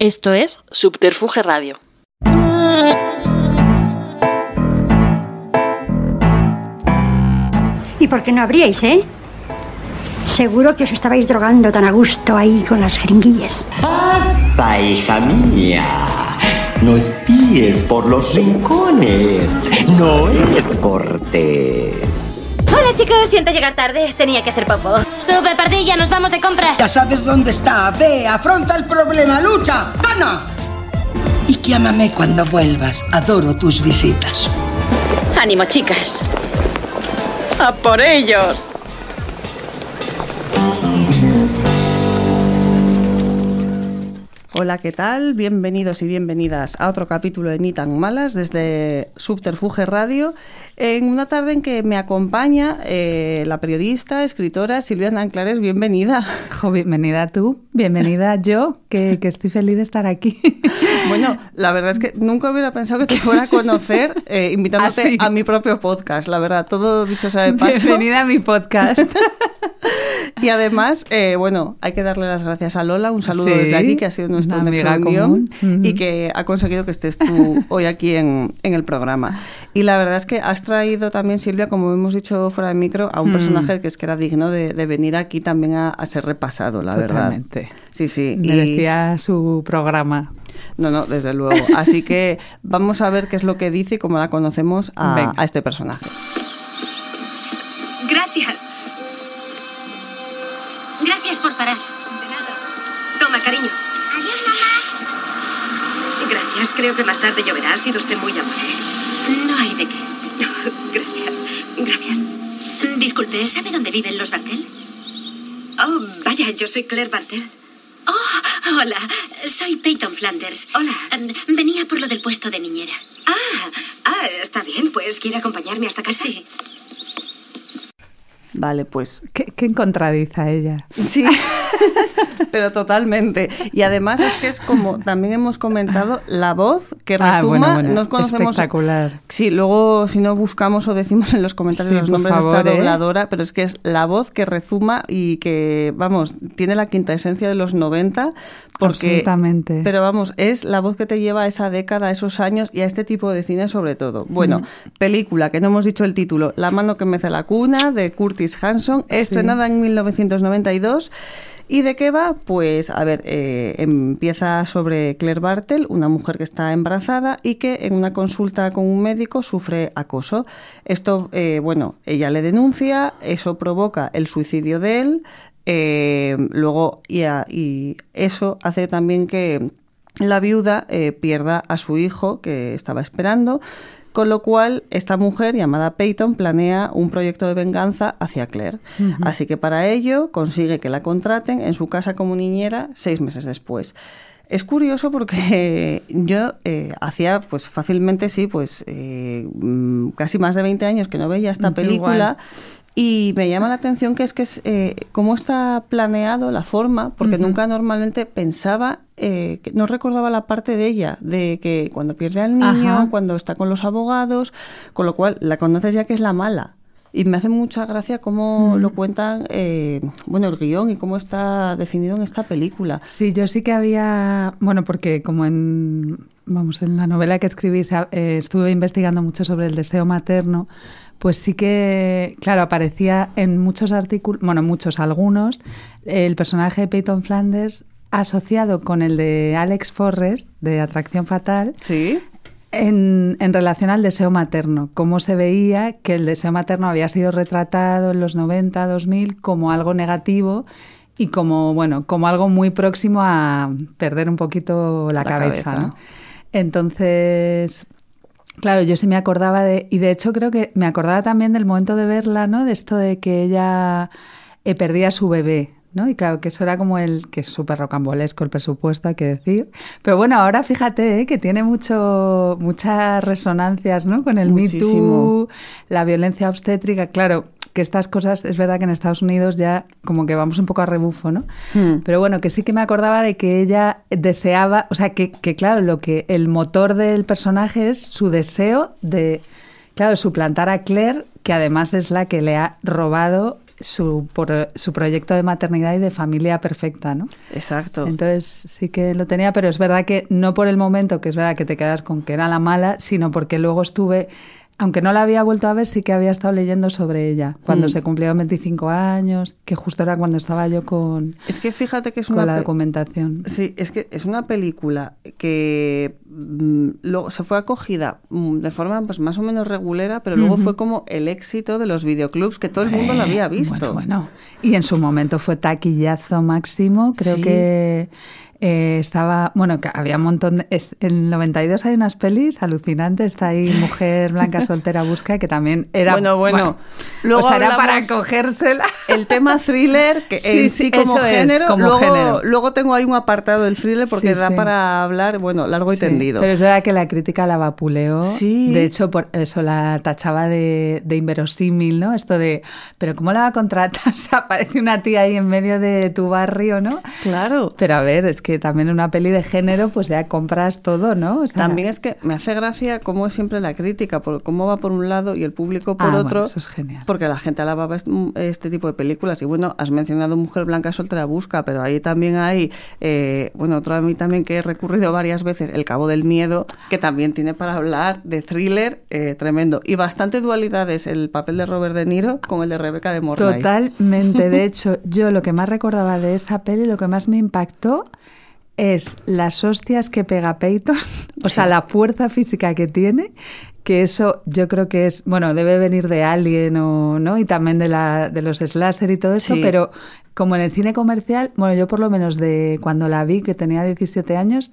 Esto es Subterfuge Radio. ¿Y por qué no abríais, eh? Seguro que os estabais drogando tan a gusto ahí con las jeringuillas. Pasa, hija mía. No espíes por los rincones. No es cortés. Chicos, siento llegar tarde. Tenía que hacer popo. Sube, pardilla, nos vamos de compras. Ya sabes dónde está. Ve, afronta el problema, lucha, gana. Y llámame cuando vuelvas. Adoro tus visitas. Ánimo, chicas. ¡A por ellos! Hola, ¿qué tal? Bienvenidos y bienvenidas a otro capítulo de Ni tan malas desde Subterfuge Radio, en una tarde en que me acompaña eh, la periodista, escritora Silvia Nanclares. Bienvenida. Jo, bienvenida tú, bienvenida yo, que, que estoy feliz de estar aquí. Bueno, la verdad es que nunca hubiera pensado que te fuera a conocer eh, invitándote a mi propio podcast, la verdad, todo dicho sea de paso. Bienvenida a mi podcast. Y además, eh, bueno, hay que darle las gracias a Lola, un saludo Sí, desde aquí, que ha sido nuestro nexo y que ha conseguido que estés tú hoy aquí en, en el programa. Y la verdad es que has traído también, Silvia, como hemos dicho fuera de micro, a un Mm. personaje que es que era digno de, de venir aquí también a, a ser repasado, la verdad. Sí, sí. Me y- su programa. No, no, desde luego. Así que vamos a ver qué es lo que dice y cómo la conocemos a, este personaje. Gracias. Gracias por parar. De nada. Toma, cariño. Adiós, mamá. Gracias. Creo que más tarde lloverá. Ha sido usted muy amable. No hay de qué. Gracias. Gracias. Disculpe, ¿sabe dónde viven los Bartel? Oh, vaya, yo soy Claire Bartel. Hola. Soy Peyton Flanders. Hola. Mm, Venía por lo del puesto de niñera. Ah, ah, está bien. Pues quiere acompañarme hasta casa. Sí. Vale, pues ¿Qué, qué contradice a ella? Sí, pero totalmente. Y además es que es como también hemos comentado la voz que Ah, rezuma. bueno, bueno, nos conocemos. espectacular. Sí, luego si no buscamos o decimos en los comentarios Sí, los nombres de favor, esta ¿eh? dobladora, pero es que es la voz que rezuma y que, vamos, tiene la quinta esencia de los 90. Porque, Absolutamente. Pero vamos, es la voz que te lleva a esa década, a esos años y a este tipo de cine sobre todo. Bueno, película, que no hemos dicho el título, La mano que mece la cuna, de Curtis Hanson, estrenada en 1992. ¿Y de qué va? Pues, a ver, eh, empieza sobre Claire Bartel, una mujer que está embarazada y que en una consulta con un médico sufre acoso. Esto, eh, bueno, ella le denuncia, eso provoca el suicidio de él, eh, luego, y, a- y eso hace también que la viuda eh, pierda a su hijo que estaba esperando, con lo cual esta mujer llamada Peyton planea un proyecto de venganza hacia Claire. Así que para ello consigue que la contraten en su casa como niñera seis meses después. Es curioso porque yo eh, hacía pues fácilmente, sí, pues eh, mm, casi más de 20 años que no veía esta película. igual. Y me llama la atención que es que es eh, cómo está planeado la forma, porque nunca normalmente pensaba, eh, que no recordaba la parte de ella, de que cuando pierde al niño, Ajá. cuando está con los abogados, con lo cual la conoces ya que es la mala. Y me hace mucha gracia cómo Mm. lo cuentan, eh, bueno, el guion y cómo está definido en esta película. Sí, yo sí que había, bueno, porque como en, vamos, en la novela que escribí sa- eh, estuve investigando mucho sobre el deseo materno, pues sí que, claro, aparecía en muchos artículos, bueno, muchos, algunos, el personaje de Peyton Flanders asociado con el de Alex Forrest, de Atracción Fatal, Sí. en, en relación al deseo materno, cómo se veía que el deseo materno había sido retratado en los 90, 2000 como algo negativo y como, bueno, como algo muy próximo a perder un poquito la, La cabeza, cabeza. ¿no? Entonces, claro, yo sí me acordaba de, y de hecho creo que me acordaba también del momento de verla, ¿no? De esto de que ella eh, perdía a su bebé, ¿no? Y claro, que eso era como el, que es súper rocambolesco el presupuesto, hay que decir. Pero bueno, ahora fíjate ¿eh? que tiene mucho, muchas resonancias, ¿no? Con el Me Muchísimo. Too, la violencia obstétrica, claro, que estas cosas, es verdad que en Estados Unidos ya como que vamos un poco a rebufo, ¿no? Hmm. Pero bueno, que sí que me acordaba de que ella deseaba, o sea, que, que claro, lo que el motor del personaje es su deseo de, claro, suplantar a Claire, que además es la que le ha robado su, por, su proyecto de maternidad y de familia perfecta, ¿no? Exacto. Entonces sí que lo tenía, pero es verdad que no por el momento, que es verdad que te quedas con que era la mala, sino porque luego estuve aunque no la había vuelto a ver, sí que había estado leyendo sobre ella cuando Mm. se cumplieron 25 años, que justo era cuando estaba yo con, Es que fíjate que es con una la documentación. Sí, es que es una película que mm, luego se fue acogida mm, de forma pues más o menos regulera, pero luego fue como el éxito de los videoclubs que todo el mundo lo había visto. Bueno, bueno. Y en su momento fue taquillazo máximo. Creo Sí. que eh, estaba. Bueno, que había un montón. De, es- en el 92 hay unas pelis alucinantes. Está ahí Mujer Blanca Soltera Busca, que también era. Bueno, bueno. Luego o sea, era para cogérsela. El tema thriller, que Sí, en sí, como es, género, como luego, género. luego tengo ahí un apartado del thriller porque Sí, da sí. para hablar, bueno, largo y tendido. Pero es verdad que la crítica la vapuleó. Sí. De hecho, por eso la tachaba de, de inverosímil, ¿no? Esto de, pero ¿cómo la va a contratar? O sea, parece una tía ahí en medio de tu barrio, ¿no? Claro. Pero a ver, es que también en una peli de género, pues ya compras todo, ¿no? O sea, También es que me hace gracia cómo es siempre la crítica, por cómo va por un lado y el público por Ah, otro. bueno, eso es genial. Porque la gente alababa est- este tipo de películas. Y bueno, has mencionado Mujer Blanca Soltera Busca, pero ahí también hay, eh, bueno, otro a mí también que he recurrido varias veces, El Cabo del Miedo, que también tiene para hablar de thriller eh, tremendo. Y bastante dualidades el papel de Robert De Niro con el de Rebeca de Mornay. Totalmente. De hecho, yo lo que más recordaba de esa peli, lo que más me impactó es las hostias que pega Peyton, o sea, la fuerza física que tiene, que eso yo creo que es, bueno, debe venir de Alien o, ¿no? Y también de, la, de los slasher y todo eso, Sí. pero como en el cine comercial, bueno, yo por lo menos de cuando la vi, que tenía 17 años,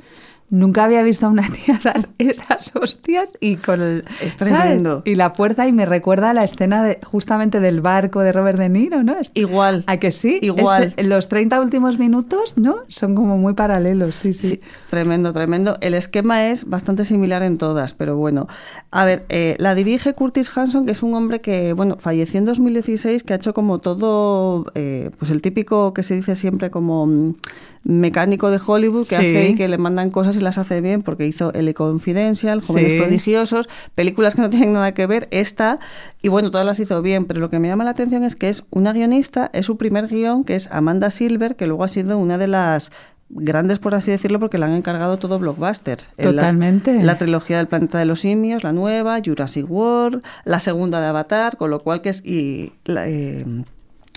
Nunca había visto a una tía dar esas hostias y con el... Es ¿sabes? tremendo. Y la fuerza y me recuerda a la escena de, justamente del barco de Robert De Niro, ¿no? Es- Igual. ¿A que sí? Igual. Es- los 30 últimos minutos, ¿no? Son como muy paralelos, sí, sí. Sí, tremendo, tremendo. El esquema es bastante similar en todas, pero bueno. A ver, eh, la dirige Curtis Hanson, que es un hombre que, bueno, falleció en 2016, que ha hecho como todo, eh, pues el típico que se dice siempre como mm, mecánico de Hollywood, que Sí. hace y que le mandan cosas y las hace bien, porque hizo El Confidential, Jóvenes Sí. Prodigiosos, películas que no tienen nada que ver, esta, y bueno, todas las hizo bien, pero lo que me llama la atención es que es una guionista, es su primer guion, que es Amanda Silver, que luego ha sido una de las grandes, por así decirlo, porque le han encargado todo la- Totalmente. La, trilogía del planeta de los simios, la nueva, Jurassic World, la segunda de Avatar, con lo cual que es... Y, la, eh,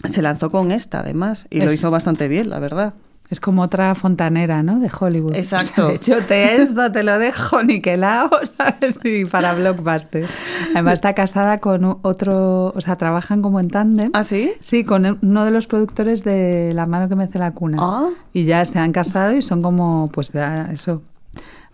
se lanzó con esta, además, y lo hizo bastante bien, la verdad. Es como otra fontanera, ¿no? De Hollywood. Exacto. O sea, de hecho, te esto te lo dejo niquelado, ¿sabes? Y para Blockbuster. Además está casada con otro, o sea, trabajan como en tándem. ¿Ah, sí? Sí, con uno de los productores de La mano que mece la cuna. Ah. Y ya se han casado y son como, pues ya, eso,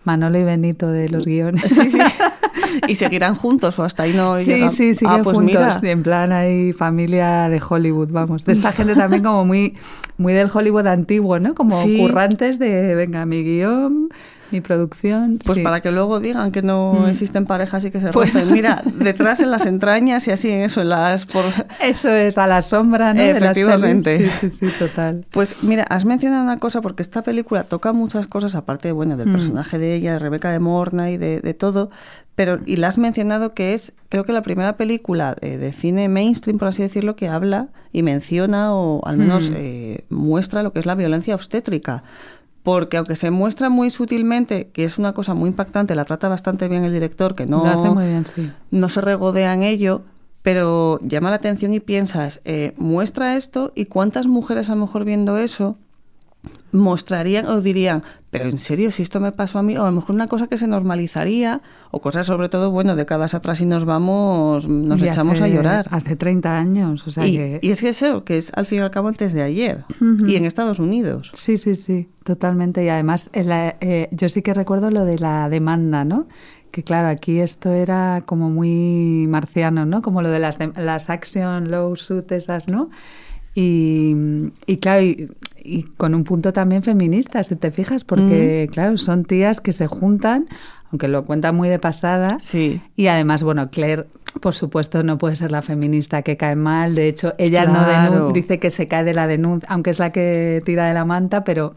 Manolo y Benito de los guiones. Sí, sí. ¿Y seguirán juntos o hasta ahí no Sí, llegan? sí, siguen ah, pues juntos. mira. En plan, hay familia de Hollywood, vamos. De esta gente también como muy, muy del Hollywood antiguo, ¿no? Como Sí. currantes de, venga, mi guion, mi producción. Pues sí. para que luego digan que no Mm. existen parejas y que se Pues- rompen. Mira, detrás en las entrañas y así en eso, en las... Por... Eso es, a la sombra, ¿no? de las Efectivamente. Sí, sí, sí, total. Pues mira, has mencionado una cosa porque esta película toca muchas cosas, aparte bueno, del Mm. personaje de ella, de Rebeca de Morna y de, de todo, pero y la has mencionado que es, creo que la primera película eh, de cine mainstream, por así decirlo, que habla y menciona o al menos Mm. eh, muestra lo que es la violencia obstétrica. Porque aunque se muestra muy sutilmente, que es una cosa muy impactante, la trata bastante bien el director, que no, Lo hace muy bien, sí. no se regodea en ello, pero llama la atención y piensas, eh, muestra esto y cuántas mujeres a lo mejor viendo eso mostrarían o dirían, pero en serio, si esto me pasó a mí, o a lo mejor una cosa que se normalizaría, o cosas sobre todo, bueno, décadas atrás y nos vamos, nos Y echamos a llorar. Hace 30 años, o sea y, que... y es que eso, que es al fin y al cabo antes de ayer, y en Estados Unidos. Sí, sí, sí, totalmente. Y además, la- eh, yo sí que recuerdo lo de la demanda, ¿no? Que claro, aquí esto era como muy marciano, ¿no? Como lo de las, dem- las action lawsuit esas, ¿no? Y, y claro, y, y con un punto también feminista, si te fijas, porque claro, son tías que se juntan, aunque lo cuentan muy de pasada, Sí. y además, bueno, Claire, por supuesto, no puede ser la feminista que cae mal. De hecho, ella no Claro. denun- dice que se cae de la denuncia, aunque es la que tira de la manta, pero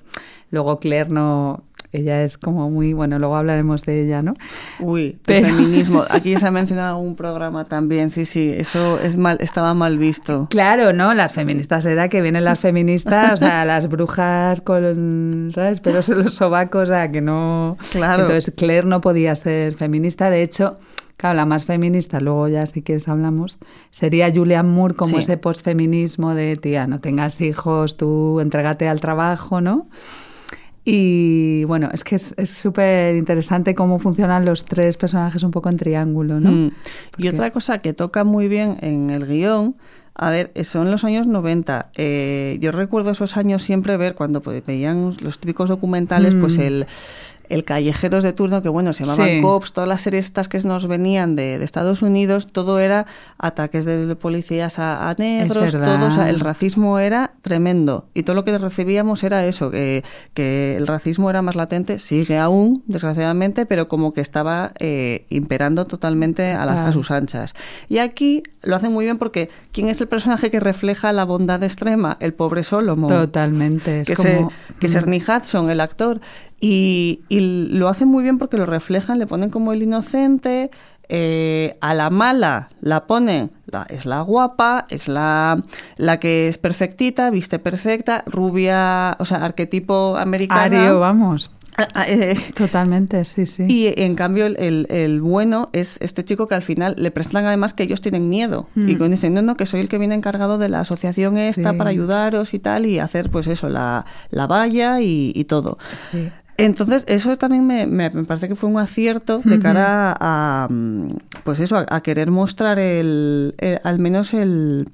luego Claire no. Ella es como muy, bueno, luego hablaremos de ella, ¿no? Uy, Pero- el feminismo. Aquí se ha mencionado un programa también, sí, sí, eso es mal, estaba mal visto. Claro, ¿no? Las feministas era que vienen las feministas, o sea, las brujas con, ¿sabes? Pelos en los sobacos, o sea, que no... Claro. Entonces, Claire no podía ser feminista. De hecho, claro, la más feminista, luego ya si quieres hablamos, sería Julianne Moore como Sí. ese postfeminismo de, tía, no tengas hijos, tú entrégate al trabajo, ¿no? Y bueno, es que es súper interesante cómo funcionan los tres personajes un poco en triángulo, ¿no? Mm. Y otra cosa que toca muy bien en el guion, a ver, son los años 90. Eh, yo recuerdo esos años siempre ver cuando pues, veían los típicos documentales, pues Mm. el, el Callejeros de turno, que bueno, se llamaban Sí. Cops, todas las series estas que nos venían de, de Estados Unidos, todo era ataques de policías a, a negros, todo, o sea, el racismo era tremendo. Y todo lo que recibíamos era eso, que, que el racismo era más latente, sigue aún, desgraciadamente, pero como que estaba eh, imperando totalmente a, las- a sus anchas. Y aquí lo hacen muy bien porque ¿quién es el personaje que refleja la bondad extrema? El pobre Solomon. Totalmente. Es Que, como, se, que es mm. Ernie Hudson, el actor. Y, y lo hacen muy bien porque lo reflejan, le ponen como el inocente. eh, a la mala la ponen, la, es la guapa, es la, la que es perfectita, viste perfecta, rubia, o sea, arquetipo americano. Ario, vamos. Ah, ah, eh, Totalmente, sí, sí. y en cambio el, el- el bueno es este chico que al final le prestan además que ellos tienen miedo. Mm. Y con- dicen, no, no, que soy el que viene encargado de la asociación esta Sí. para ayudaros y tal, y hacer pues eso, la, la valla y, y todo. Sí. Entonces, eso también me, me- me parece que fue un acierto de cara a, mm, pues eso, a, a querer mostrar el, el- al menos el,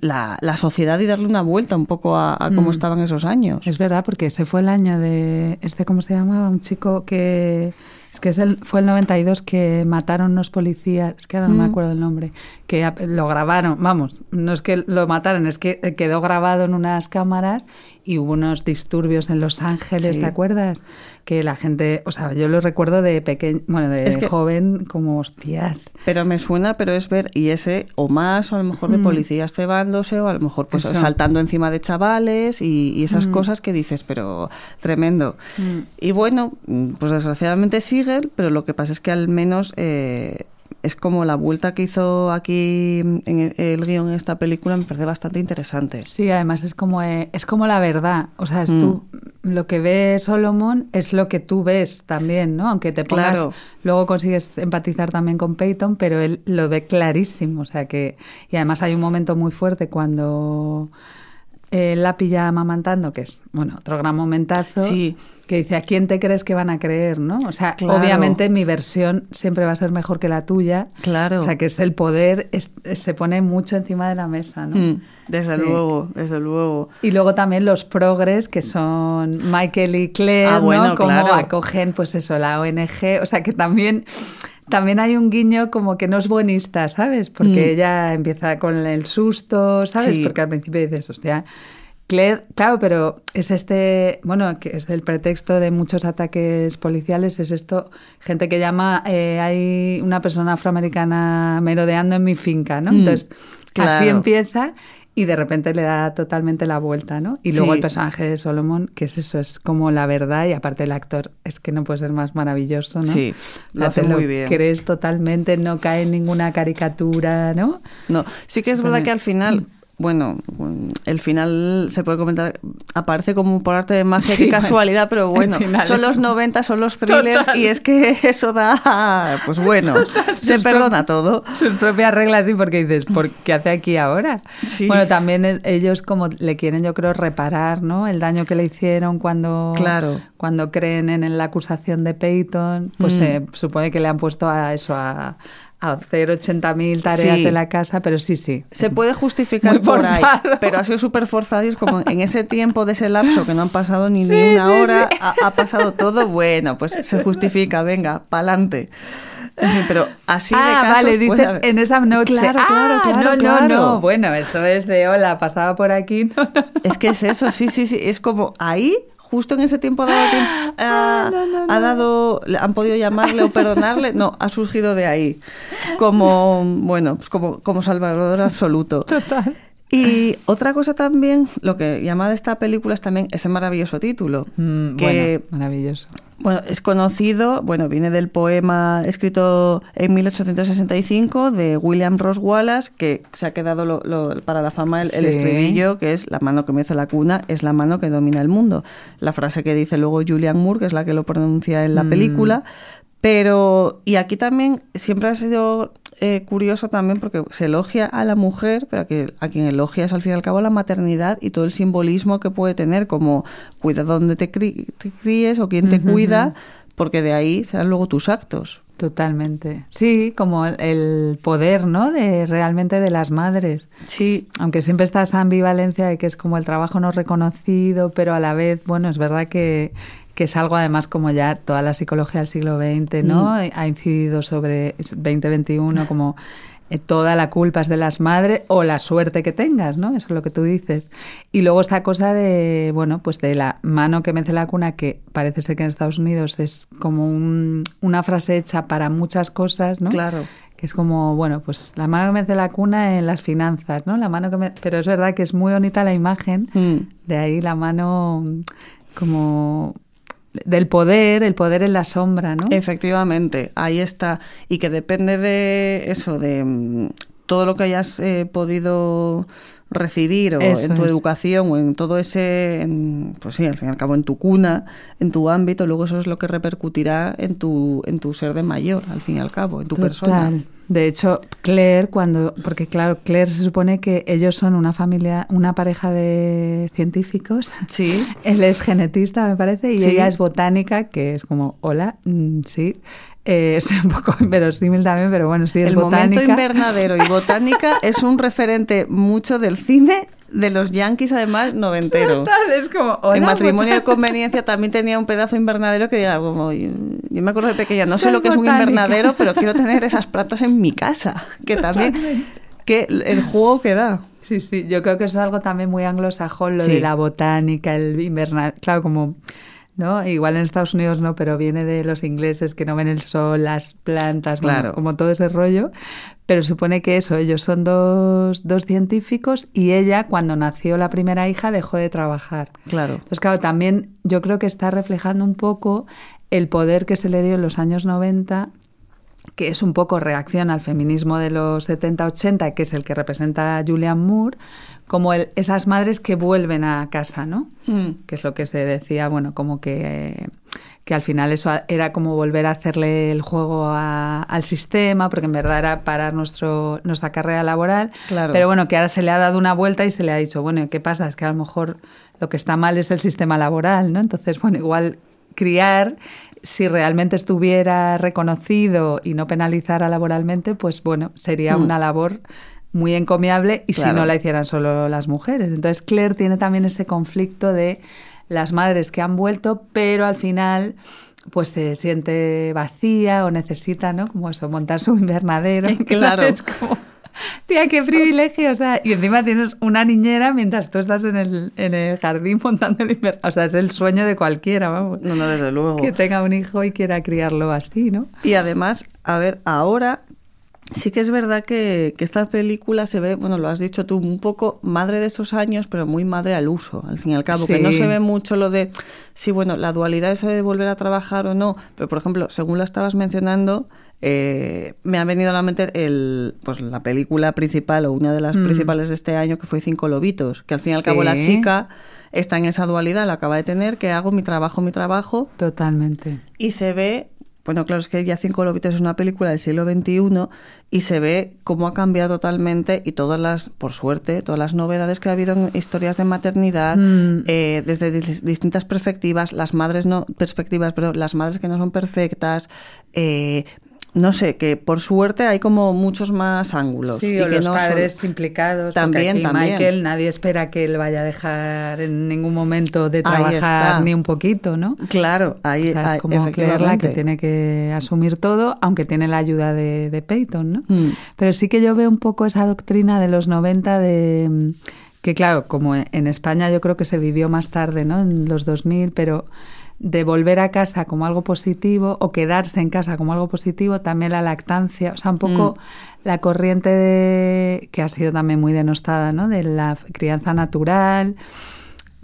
la, la sociedad y darle una vuelta un poco a, a cómo Mm. estaban esos años. Es verdad, porque ese fue el año de. Este, ¿Cómo se llamaba? Un chico que. Es que es el, fue el 92 que mataron unos policías. Es que ahora no me Mm. acuerdo el nombre. Que lo grabaron. Vamos, no es que lo mataron, es que eh, quedó grabado en unas cámaras y hubo unos disturbios en Los Ángeles, Sí. ¿te acuerdas? Que la gente. O sea, yo lo recuerdo de pequeño. Bueno, de Es que- joven, como hostias. Pero me suena, pero es ver, y ese, o más, o a lo mejor de Mm. policías cebándose, o a lo mejor pues Eso. saltando encima de chavales y, y esas Mm. cosas que dices, pero tremendo. Mm. Y bueno, pues desgraciadamente siguen, pero lo que pasa es que al menos eh, es como la vuelta que hizo aquí en el, el guion en esta película, me parece bastante interesante. Sí, además es como, eh, es como la verdad. O sea, es Mm. tú, lo que ve Solomon es lo que tú ves también, ¿no? Aunque te pongas, Claro. luego consigues empatizar también con Peyton, pero él lo ve clarísimo. O sea que, y además hay un momento muy fuerte cuando él la pilla amamantando, que es, bueno, otro gran momentazo. Sí. Que dice, ¿a quién te crees que van a creer, no? O sea, Claro. obviamente mi versión siempre va a ser mejor que la tuya. Claro. O sea, que es el poder, es- se pone mucho encima de la mesa, ¿no? Mm, desde Sí. luego, desde luego. Y luego también los progres, que son Michael y Claire, Ah, bueno, ¿no? Claro. acogen, pues eso, la ONG. O sea, que también, también hay un guiño como que no es buenista, ¿sabes? Porque Mm. ella empieza con el susto, ¿sabes? Sí. Porque al principio dices, hostia... Claire, claro, pero es este, bueno, que es el pretexto de muchos ataques policiales, es esto, gente que llama, eh, hay una persona afroamericana merodeando en mi finca, ¿no? Mm, Entonces, así empieza y de repente le da totalmente la vuelta, ¿no? Y luego Sí. el personaje de Solomon, que es eso, es como la verdad y aparte el actor es que no puede ser más maravilloso, ¿no? Sí, lo hace muy bien. crees totalmente, no cae en ninguna caricatura, ¿no? No, sí que es verdad que al final, bueno, mm, el final se puede comentar, aparece como por arte de magia, Sí, qué casualidad, pero bueno, son los 90, son los thrillers Total. y es que eso da, pues bueno, se Sus perdona todo. Sus propias reglas, sí, porque dices, ¿por qué hace aquí ahora? Sí. Bueno, también el- ellos como le quieren, yo creo, reparar, ¿no? El daño que le hicieron cuando, Claro. cuando creen en la acusación de Peyton, pues Mm. se supone que le han puesto a eso, a, a hacer 80.000 tareas Sí. de la casa, pero sí, sí. Se puede justificar Muy por ahí, pero ha sido súper forzado y es como en ese tiempo de ese lapso que no han pasado ni, ni Sí, una sí, hora. Ha, ha pasado todo, bueno, pues se justifica, venga, pa'lante. En fin, pero así de ah, casos vale, dices en esa noche. Claro, claro, Ah, claro, no, no, claro. no. Bueno, eso es de hola, pasaba por aquí. No, no, no. Es que es eso, sí, sí, sí. Es como ahí, justo en ese tiempo ha dado, tiemp- ha, no, no, ha dado- han podido llamarle o perdonarle. No, ha surgido de ahí. Como, bueno, pues como, como salvador absoluto. Total. Y otra cosa también, lo que llama de esta película es también ese maravilloso título. Mm, que, bueno, maravilloso. Bueno, es conocido, bueno, viene del poema escrito en 1865 de William Ross Wallace, que se ha quedado lo- lo- para la fama el, estribillo, que es la mano que mece la cuna es la mano que domina el mundo. La frase que dice luego Julian Moore, que es la que lo pronuncia en la Mm. película. Pero, y aquí también siempre ha sido eh, curioso también porque se elogia a la mujer, pero que a quien elogia es al fin y al cabo la maternidad y todo el simbolismo que puede tener, como cuida donde te, te críes o quién te cuida, porque de ahí serán luego tus actos. Totalmente. Sí, como el poder, ¿no? De realmente de las madres. Sí, Aunque siempre está esa ambivalencia de que es como el trabajo no reconocido, pero a la vez, bueno, es verdad que, que es algo además como ya toda la psicología del siglo XX, ¿no? Mm. Ha incidido sobre 2021 como eh, toda la culpa es de las madres o la suerte que tengas, ¿no? Eso es lo que tú dices. Y luego esta cosa de, bueno, pues de la mano que mece la cuna, que parece ser que en Estados Unidos es como un- una frase hecha para muchas cosas, ¿no? claro. que es como, bueno, pues la mano que mece la cuna en las finanzas, ¿no? La mano que me... Pero es verdad que es muy bonita la imagen, Mm. de ahí la mano como del poder, el poder en la sombra, ¿no? Efectivamente, ahí está. Y que depende de eso, de mm, todo lo que hayas eh, podido recibir o Eso en tu es. educación o en todo ese, en- pues sí, al fin y al cabo en tu cuna, en tu ámbito, luego eso es lo que repercutirá en tu, en tu ser de mayor, al fin y al cabo, en tu persona. De hecho, Claire, cuando, porque claro, Claire se supone que ellos son una familia, una pareja de científicos. Sí. Él es genetista, me parece, y Sí. ella es botánica, que es como, hola, mm, sí. Eh, es un poco inverosímil también, pero bueno, sí, es El botánica. momento invernadero y botánica es un referente mucho del cine de los yankees, además, noventero. Total, es como, en matrimonio de conveniencia también tenía un pedazo invernadero que diga como yo, yo me acuerdo de pequeña no sé lo que es un invernadero pero quiero tener esas plantas en mi casa que también que el juego que da Sí, sí, yo creo que eso es algo también muy anglosajón, lo Sí. de la botánica, el invernal, claro, como, ¿no? Igual en Estados Unidos no, pero viene de los ingleses que no ven el sol, las plantas, bueno, Claro. como todo ese rollo, pero supone que eso, ellos son dos, dos científicos y ella, cuando nació la primera hija, dejó de trabajar. claro Entonces, claro, también yo creo que está reflejando un poco el poder que se le dio en los años 90 que es un poco reacción al feminismo de los 70-80, que es el que representa a Julian Moore, como el- esas madres que vuelven a casa, ¿no? Mm. Que es lo que se decía, bueno, como que, eh, que al final eso era como volver a hacerle el juego a- al sistema, porque en verdad era parar nuestro, nuestra carrera laboral. Claro. Pero bueno, que ahora se le ha dado una vuelta y se le ha dicho, bueno, ¿qué pasa? Es que a lo mejor lo que está mal es el sistema laboral, ¿no? Entonces, bueno, igual criar, si realmente estuviera reconocido y no penalizara laboralmente, pues bueno, sería Mm. una labor muy encomiable y si no la hicieran solo las mujeres. Entonces Claire tiene también ese conflicto de las madres que han vuelto, pero al final pues se siente vacía o necesita, ¿no? Como eso, montar su invernadero. Claro. Es como, tía, qué privilegio, o sea, y encima tienes una niñera mientras tú estás en el, en el jardín montando el invernadero. O sea, es el sueño de cualquiera, vamos. no no desde luego Que tenga un hijo y quiera criarlo así, ¿no? y además a ver ahora Sí que es verdad que, que esta película se ve, bueno, lo has dicho tú, un poco madre de esos años, pero muy madre al uso, al fin y al cabo, que no se ve mucho lo de, sí, bueno, la dualidad esa de volver a trabajar o no, pero por ejemplo, según la estabas mencionando, eh, me ha venido a la mente el, pues, la película principal o una de las Mm. principales de este año, que fue Cinco Lobitos, que al fin y al cabo la chica está en esa dualidad, la acaba de tener, que hago mi trabajo, mi trabajo, Totalmente. y se ve, bueno, claro, es que ya Cinco Lobitos es una película del siglo XXI y se ve cómo ha cambiado totalmente y todas las, por suerte, todas las novedades que ha habido en historias de maternidad, Mm. eh, desde dis- distintas perspectivas, las madres no, perspectivas, pero las madres que no son perfectas, eh, no sé, que por suerte hay como muchos más ángulos. Sí, y o que los no son- padres implicados. También, aquí también. Michael, nadie espera que él vaya a dejar en ningún momento de trabajar ni un poquito, ¿no? Claro, ahí, O sea, es ahí- como que tiene que asumir todo, aunque tiene la ayuda de, de Peyton, ¿no? Mm. Pero sí que yo veo un poco esa doctrina de los 90 de mm, que claro, como en España yo creo que se vivió más tarde, ¿no? En los 2000, pero de volver a casa como algo positivo o quedarse en casa como algo positivo, también la lactancia, o sea, un poco Mm. la corriente de, que ha sido también muy denostada, ¿no? De la crianza natural,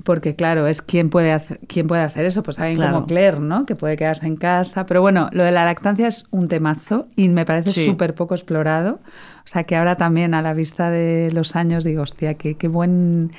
porque claro, es quién puede hacer, quién puede hacer eso, pues alguien Claro. como Claire, ¿no? Que puede quedarse en casa, pero bueno, lo de la lactancia es un temazo y me parece Sí. súper poco explorado, o sea, que ahora también a la vista de los años digo, hostia, qué, qué buen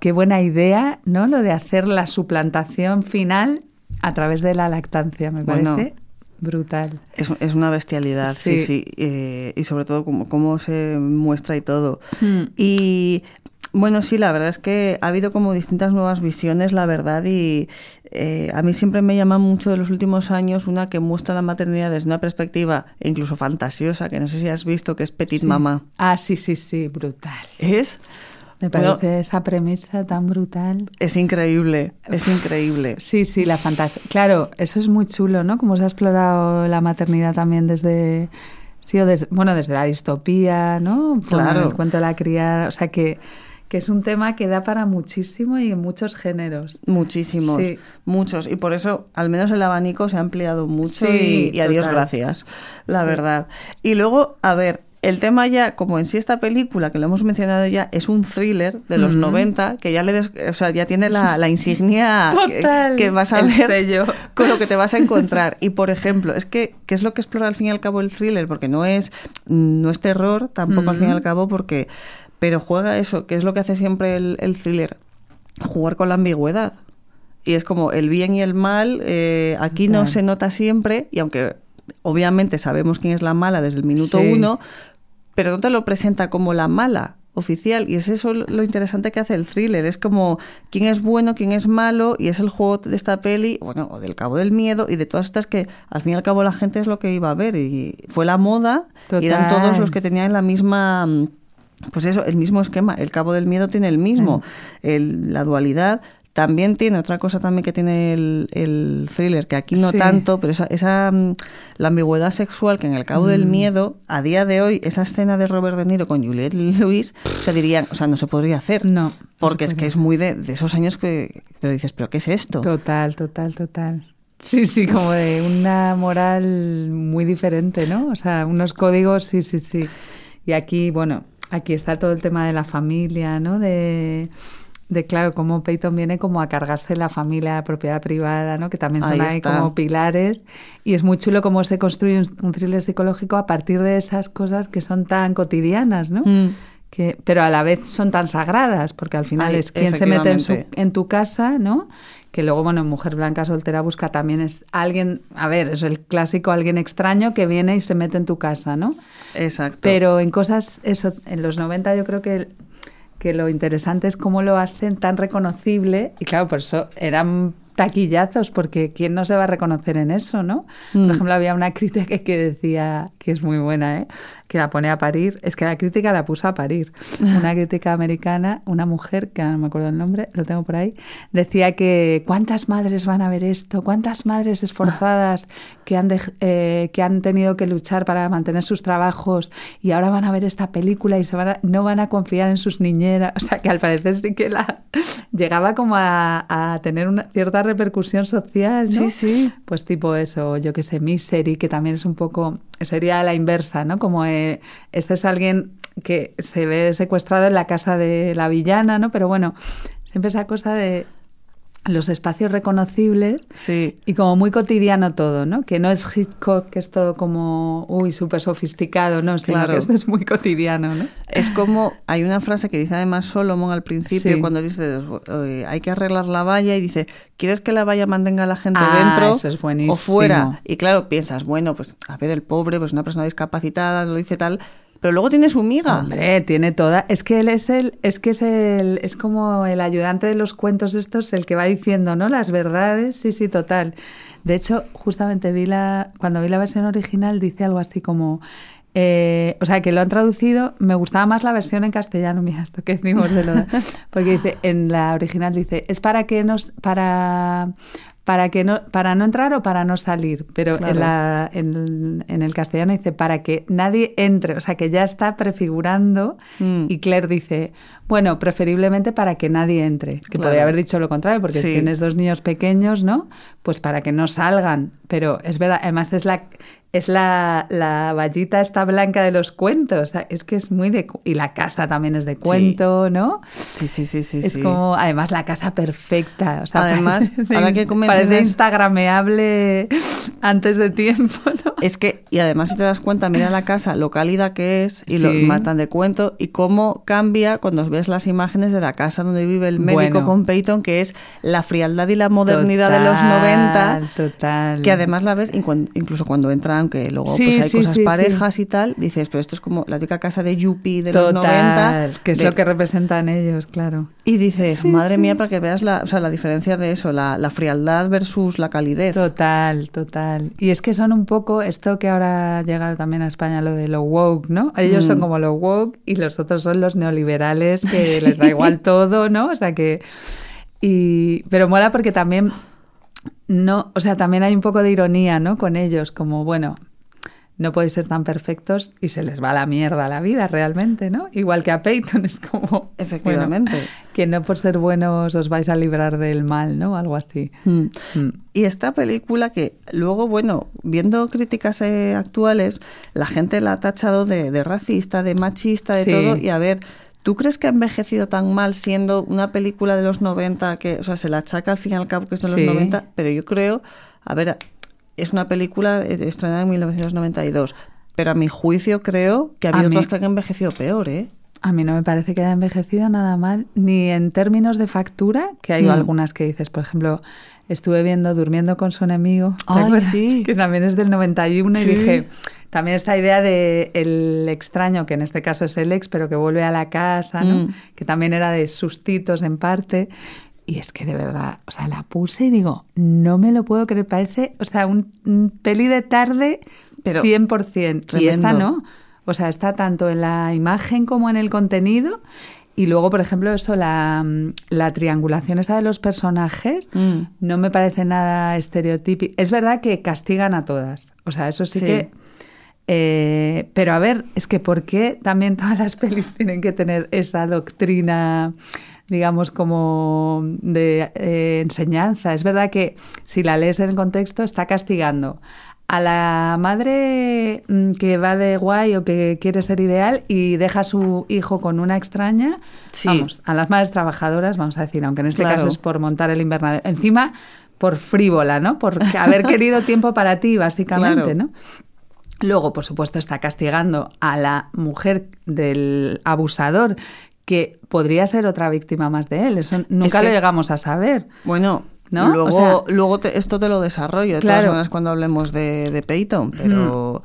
qué buena idea, ¿no? Lo de hacer la suplantación final a través de la lactancia, me Bueno. parece brutal. Es, es una bestialidad, sí, Sí. sí. eh, y sobre todo cómo, cómo se muestra y todo. Hmm. Y bueno, sí, la verdad es que ha habido como distintas nuevas visiones, la verdad, y eh, a mí siempre me llama mucho de los últimos años una que muestra la maternidad desde una perspectiva incluso fantasiosa, que no sé si has visto, que es Petit Sí. Mamá. Ah, sí, sí, sí, brutal. ¿Es? Me Bueno, parece esa premisa tan brutal. es increíble, es increíble. Sí, sí, la fantasía. Claro, eso es muy chulo, ¿no? Como se ha explorado la maternidad también desde, sí, o desde, bueno, desde la distopía, ¿no? Por Claro. El cuento de la criada, o sea que, que es un tema que da para muchísimo y en muchos géneros. Muchísimos, Sí. muchos. Y por eso, al menos el abanico se ha ampliado mucho Sí, y, y a Dios total. gracias, la Sí. verdad. Y luego, a ver, el tema ya, como en sí esta película, que lo hemos mencionado ya, es un thriller de los Ujú. 90, que ya le des- o sea, ya tiene la, la insignia que- Total, que, vas a ver sello. con lo que te vas a encontrar. Y por ejemplo, es que, ¿qué es lo que explora al fin y al cabo el thriller? Porque no es, no es terror, tampoco al fin y al cabo, porque. Pero juega eso, que es lo que hace siempre el, el thriller, jugar con la ambigüedad. Y es como el bien y el mal, eh, aquí no se nota siempre, y aunque obviamente sabemos quién es la mala desde el minuto Sí. uno, pero no te lo presenta como la mala oficial. Y es eso lo interesante que hace el thriller. Es como quién es bueno, quién es malo, y es el juego de esta peli, bueno, o del Cabo del Miedo, y de todas estas que al fin y al cabo la gente es lo que iba a ver. Y fue la moda, y eran todos los que tenían la misma... mm, Pues eso, el mismo esquema. El Cabo del Miedo tiene el mismo. El- la dualidad también tiene otra cosa también que tiene el, el thriller, que aquí no Sí. tanto, pero esa, esa mm, la ambigüedad sexual que en el Cabo del Mm. Miedo, a día de hoy, esa escena de Robert De Niro con Juliette Lewis, o sea, dirían, o sea, no se podría hacer. No. Porque no se es que es muy de, de esos años que, pero dices, ¿pero qué es esto? Total, total, total. Sí, sí, como de una moral muy diferente, ¿no? O sea, unos códigos, sí, sí, sí. Y aquí, bueno, aquí está todo el tema de la familia, ¿no? De, de claro, cómo Peyton viene como a cargarse la familia, la propiedad privada, ¿no? Que también son Ahí ahí como pilares. Y es muy chulo cómo se construye un, un thriller psicológico a partir de esas cosas que son tan cotidianas, ¿no? Mm. que, pero a la vez son tan sagradas, porque al final Ay, es quien se mete en, su- efectivamente. en tu casa, ¿no? Que luego, bueno, en Mujer Blanca Soltera Busca también es alguien, a ver, es el clásico alguien extraño que viene y se mete en tu casa, ¿no? Exacto. Pero en cosas, eso, en los 90 yo creo que, que lo interesante es cómo lo hacen tan reconocible, y claro, por eso eran taquillazos, porque ¿quién no se va a reconocer en eso, no? Mm. Por ejemplo, había una crítica que, que decía, que es muy buena, ¿eh? Que la pone a parir, es que la crítica la puso a parir. Una crítica americana, una mujer, que ahora no me acuerdo el nombre, lo tengo por ahí, decía que ¿cuántas madres van a ver esto? ¿Cuántas madres esforzadas que han, eh, que han tenido que luchar para mantener sus trabajos y ahora van a ver esta película y se van a- no van a confiar en sus niñeras? O sea, que al parecer sí que la llegaba como a, a tener una cierta repercusión social, ¿no? Sí, sí. Pues tipo eso, yo que sé, Misery, que también es un poco, sería la inversa, ¿no? Como eh, este es alguien que se ve secuestrado en la casa de la villana, ¿no? Pero bueno, siempre esa cosa de los espacios reconocibles Sí. y como muy cotidiano todo, ¿no? Que no es Hitchcock, que es todo como, uy, súper sofisticado, ¿no? Sino Claro. que esto es muy cotidiano, ¿no? Es como, hay una frase que dice además Solomon al principio, Sí. cuando dice, hay que arreglar la valla y dice, ¿quieres que la valla mantenga a la gente Ah, dentro eso es buenísimo. o fuera? Y claro, piensas, bueno, pues a ver, el pobre, pues una persona discapacitada, lo dice tal, pero luego tiene su miga. Hombre, tiene toda. Es que él es el, es que es el, es como el ayudante de los cuentos estos, el que va diciendo, ¿no? Las verdades, sí, sí, total. De hecho, justamente vi la, cuando vi la versión original, dice algo así como. eh, o sea, que lo han traducido, me gustaba más la versión en castellano, mira esto que decimos de lo porque dice, en la original dice, es para que nos, para, para que no para no entrar o para no salir, pero Claro. en, la, en, en el castellano dice para que nadie entre, o sea que ya está prefigurando Mm. y Claire dice, bueno, preferiblemente para que nadie entre, que Claro. podría haber dicho lo contrario, porque Sí. si tienes dos niños pequeños, ¿no? Pues para que no salgan, pero es verdad, además es la es la, la vallita esta blanca de los cuentos, es que es muy de... Y la casa también es de cuento, ¿no? Sí, sí, sí, sí. es sí. como, además, la casa perfecta. O sea, Además, parece, ahora que parece instagrameable antes de tiempo, ¿no? Es que, y además si te das cuenta, mira la casa, lo cálida que es, y lo matan de cuento, y cómo cambia cuando ves las imágenes de la casa donde vive el médico Bueno. con Peyton, que es la frialdad y la modernidad de los Total, 90, Total. que además la ves, incluso cuando aunque luego Sí, pues hay sí, cosas sí, parejas y tal, dices, pero esto es como la típica casa de Yuppie de los Total, 90. que es de- lo que representan ellos, claro. Y dices, madre mía, para que veas la, o sea, la diferencia de eso, la, la frialdad versus la calidez. Total, total. Y es que son un poco esto que ahora ha llegado también a España, lo de lo woke, ¿no? Ellos son Mm. como lo woke y los otros son los neoliberales que les da igual todo, ¿no? O sea que... Y, pero mola porque también no, o sea, también hay un poco de ironía, ¿no? Con ellos, como bueno, no podéis ser tan perfectos y se les va la mierda la vida realmente, ¿no? Igual que a Peyton es como Efectivamente. bueno, que no por ser buenos os vais a librar del mal, ¿no? Algo así. Mm. Mm. Y esta película que luego, bueno, viendo críticas eh, actuales, la gente la ha tachado de, de racista, de machista, de Sí. todo. Y a ver, ¿tú crees que ha envejecido tan mal siendo una película de los 90 que, o sea, se la achaca al fin y al cabo que es de Sí. los 90? Pero yo creo, a ver, es una película eh, estrenada en 1992. Pero a mi juicio creo que ha habido otras que han envejecido peor, ¿eh? A mí no me parece que haya envejecido nada mal, ni en términos de factura, que hay Mm. algunas que dices, por ejemplo, estuve viendo Durmiendo con su enemigo, ¿te Ay, acuerdas? sí. que también es del 91 y Sí. dije, también esta idea de el extraño, que en este caso es el ex, pero que vuelve a la casa, ¿no? Mm. que también era de sustitos en parte. Y es que de verdad, o sea, la puse y digo, no me lo puedo creer, parece, o sea, un, un peli de tarde Pero 100%. Y esta tremendo. no. O sea, está tanto en la imagen como en el contenido. Y luego, por ejemplo, eso, la, la triangulación esa de los personajes, Mm. no me parece nada estereotípico. Es verdad que castigan a todas. O sea, eso sí, Sí. que... eh, pero a ver, es que ¿por qué también todas las pelis tienen que tener esa doctrina, digamos, como de eh, enseñanza? Es verdad que si la lees en el contexto está castigando a la madre mm, que va de guay o que quiere ser ideal y deja a su hijo con una extraña, Sí. vamos, a las madres trabajadoras, vamos a decir, aunque en este Claro. caso es por montar el invernadero. Encima, por frívola, ¿no? Por haber querido tiempo para ti, básicamente, Claro. ¿no? Luego, por supuesto, está castigando a la mujer del abusador, que podría ser otra víctima más de él. Eso nunca que- lo llegamos a saber. Bueno, ¿No? luego, O sea- luego te- esto te lo desarrollo, de Claro. todas maneras, cuando hablemos de, de Peyton, pero...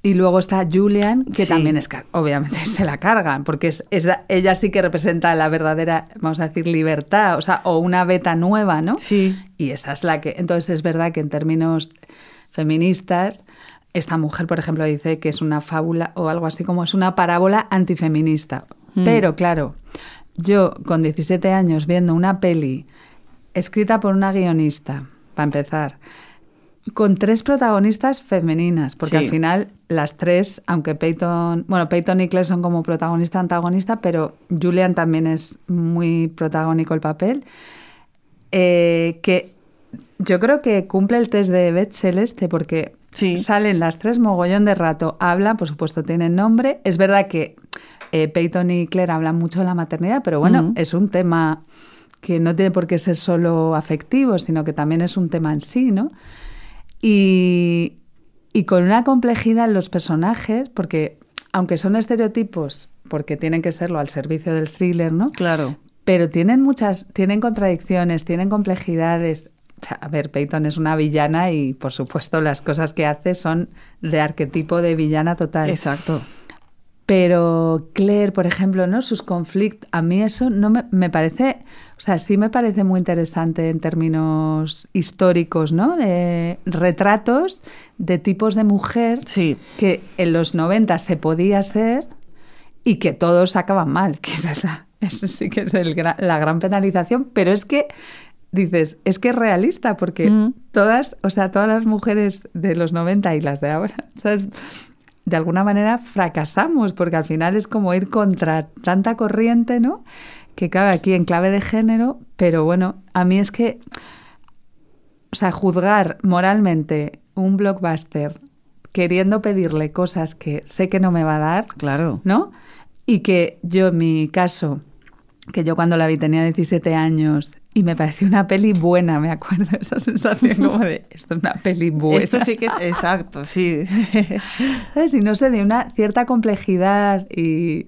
Y luego está Julian, que Sí. también es, obviamente se la cargan, porque es, es- ella sí que representa la verdadera, vamos a decir, libertad, o sea, o una beta nueva, ¿no? Sí. Y esa es la que, entonces es verdad que en términos feministas, esta mujer, por ejemplo, dice que es una fábula o algo así como es una parábola antifeminista. Mm. Pero claro, yo con 17 años viendo una peli escrita por una guionista, para empezar, con tres protagonistas femeninas, porque Sí. al final las tres, aunque Peyton, bueno, Peyton y Claire son como protagonista antagonista, pero Julian también es muy protagónico el papel, eh, que yo creo que cumple el test de Beth Celeste porque Sí. salen las tres mogollón de rato, hablan, por supuesto tienen nombre, es verdad que eh, Peyton y Claire hablan mucho de la maternidad, pero bueno, es un tema que no tiene por qué ser solo afectivo, sino que también es un tema en sí, ¿no? Y, y con una complejidad en los personajes, porque aunque son estereotipos, porque tienen que serlo al servicio del thriller, ¿no? Claro. Pero tienen muchas, tienen contradicciones, tienen complejidades. A ver, Peyton es una villana y por supuesto las cosas que hace son de arquetipo de villana total. Exacto. Pero Claire, por ejemplo, ¿no? Sus conflictos, a mí eso no me, me parece, o sea, sí me parece muy interesante en términos históricos, ¿no? De retratos de tipos de mujer Sí. que en los 90 se podía ser y que todos acaban mal, que esa es la, eso sí que es el la gran penalización, pero es que dices, es que es realista, porque Mm. todas, o sea, todas las mujeres de los 90 y las de ahora, ¿sabes? De alguna manera fracasamos, porque al final es como ir contra tanta corriente, ¿no? Que claro, aquí en clave de género, pero bueno, a mí es que, o sea, juzgar moralmente un blockbuster queriendo pedirle cosas que sé que no me va a dar, Claro. ¿no? Y que yo, en mi caso, que yo cuando la vi tenía 17 años y me pareció una peli buena, me acuerdo, esa sensación como de, esto es una peli buena. Esto sí que es exacto, sí. ¿Sabes? Y no sé, de una cierta complejidad y,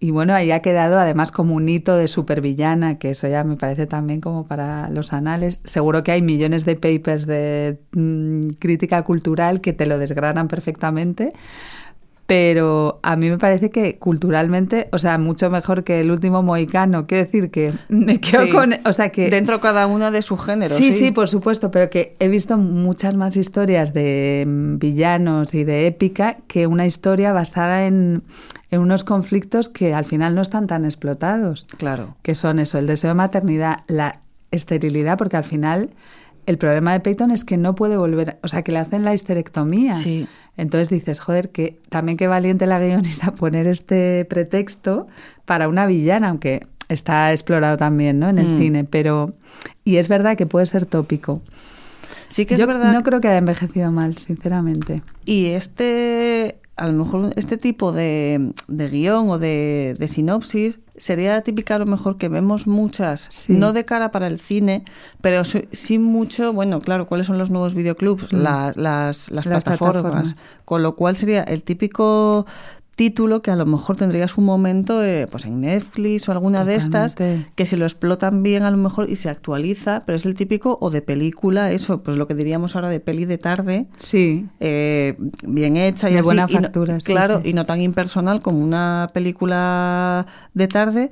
y bueno, ahí ha quedado además como un hito de supervillana, que eso ya me parece también como para los anales. Seguro que hay millones de papers de mm, crítica cultural que te lo desgranan perfectamente. Pero a mí me parece que culturalmente, o sea, mucho mejor que el último mohicano. Quiero decir que me quedo Sí. con. O sea, que. Dentro cada una de su género. Sí, sí, por supuesto, pero que he visto muchas más historias de mm, villanos y de épica que una historia basada en, en unos conflictos que al final no están tan explotados, Claro. que son eso, el deseo de maternidad, la esterilidad, porque al final el problema de Peyton es que no puede volver, o sea, que le hacen la histerectomía. Sí. Entonces dices, joder, que también qué valiente la guionista poner este pretexto para una villana, aunque está explorado también, ¿no? En el Mm. cine, pero y es verdad que puede ser tópico. Sí que es Yo verdad. no creo que haya envejecido mal, sinceramente. Y este, a lo mejor este tipo de, de guion o de, de sinopsis sería típica a lo mejor que vemos muchas, Sí. no de cara para el cine, pero sí- mucho, bueno, claro, ¿cuáles son los nuevos videoclubs? Mm. La- las, las Las plataformas. plataformas. Con lo cual sería el típico título que a lo mejor tendría su momento eh, pues en Netflix o alguna de estas que se lo explotan bien a lo mejor y se actualiza, pero es el típico o de película, eso, pues lo que diríamos ahora de peli de tarde, Sí, eh, bien hecha y De así, buena y no- factura, sí, claro, sí. y no tan impersonal como una película de tarde,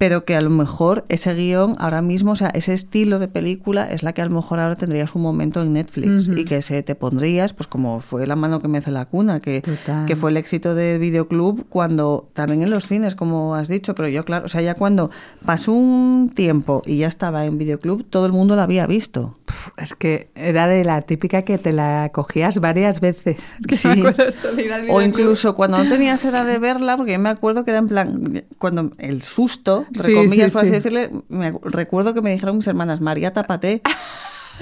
pero que a lo mejor ese guion ahora mismo, o sea, ese estilo de película es la que a lo mejor ahora tendrías un momento en Netflix y que se te pondrías, pues como fue La mano que me hace la cuna, que, Total. que fue el éxito de videoclub cuando también en los cines, como has dicho, pero yo claro, o sea, ya cuando pasó un tiempo y ya estaba en videoclub, todo el mundo la había visto. es que era de la típica que te la cogías varias veces. Es que Sí. me acuerdo esto de ir al O incluso cuando no tenías edad de verla, porque yo me acuerdo que era en plan, cuando el susto, entre Sí, comillas, sí, por así sí. decirle, me recuerdo que me dijeron mis hermanas, María, tápate.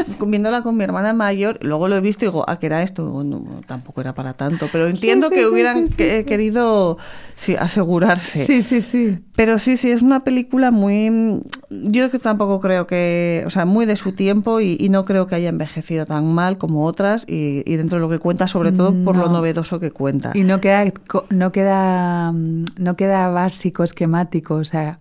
Viéndola con mi hermana mayor, luego lo he visto y digo, ah, que era esto. Digo, no, tampoco era para tanto. Pero entiendo sí, que sí, hubieran que- querido asegurarse. Sí, sí, sí. Pero sí, sí, es una película muy... Yo que tampoco creo que... O sea, muy de su tiempo y, y no creo que haya envejecido tan mal como otras y, y dentro de lo que cuenta, sobre todo por lo No. novedoso que cuenta. Y no queda, no queda, mm, no queda básico, esquemático, o sea,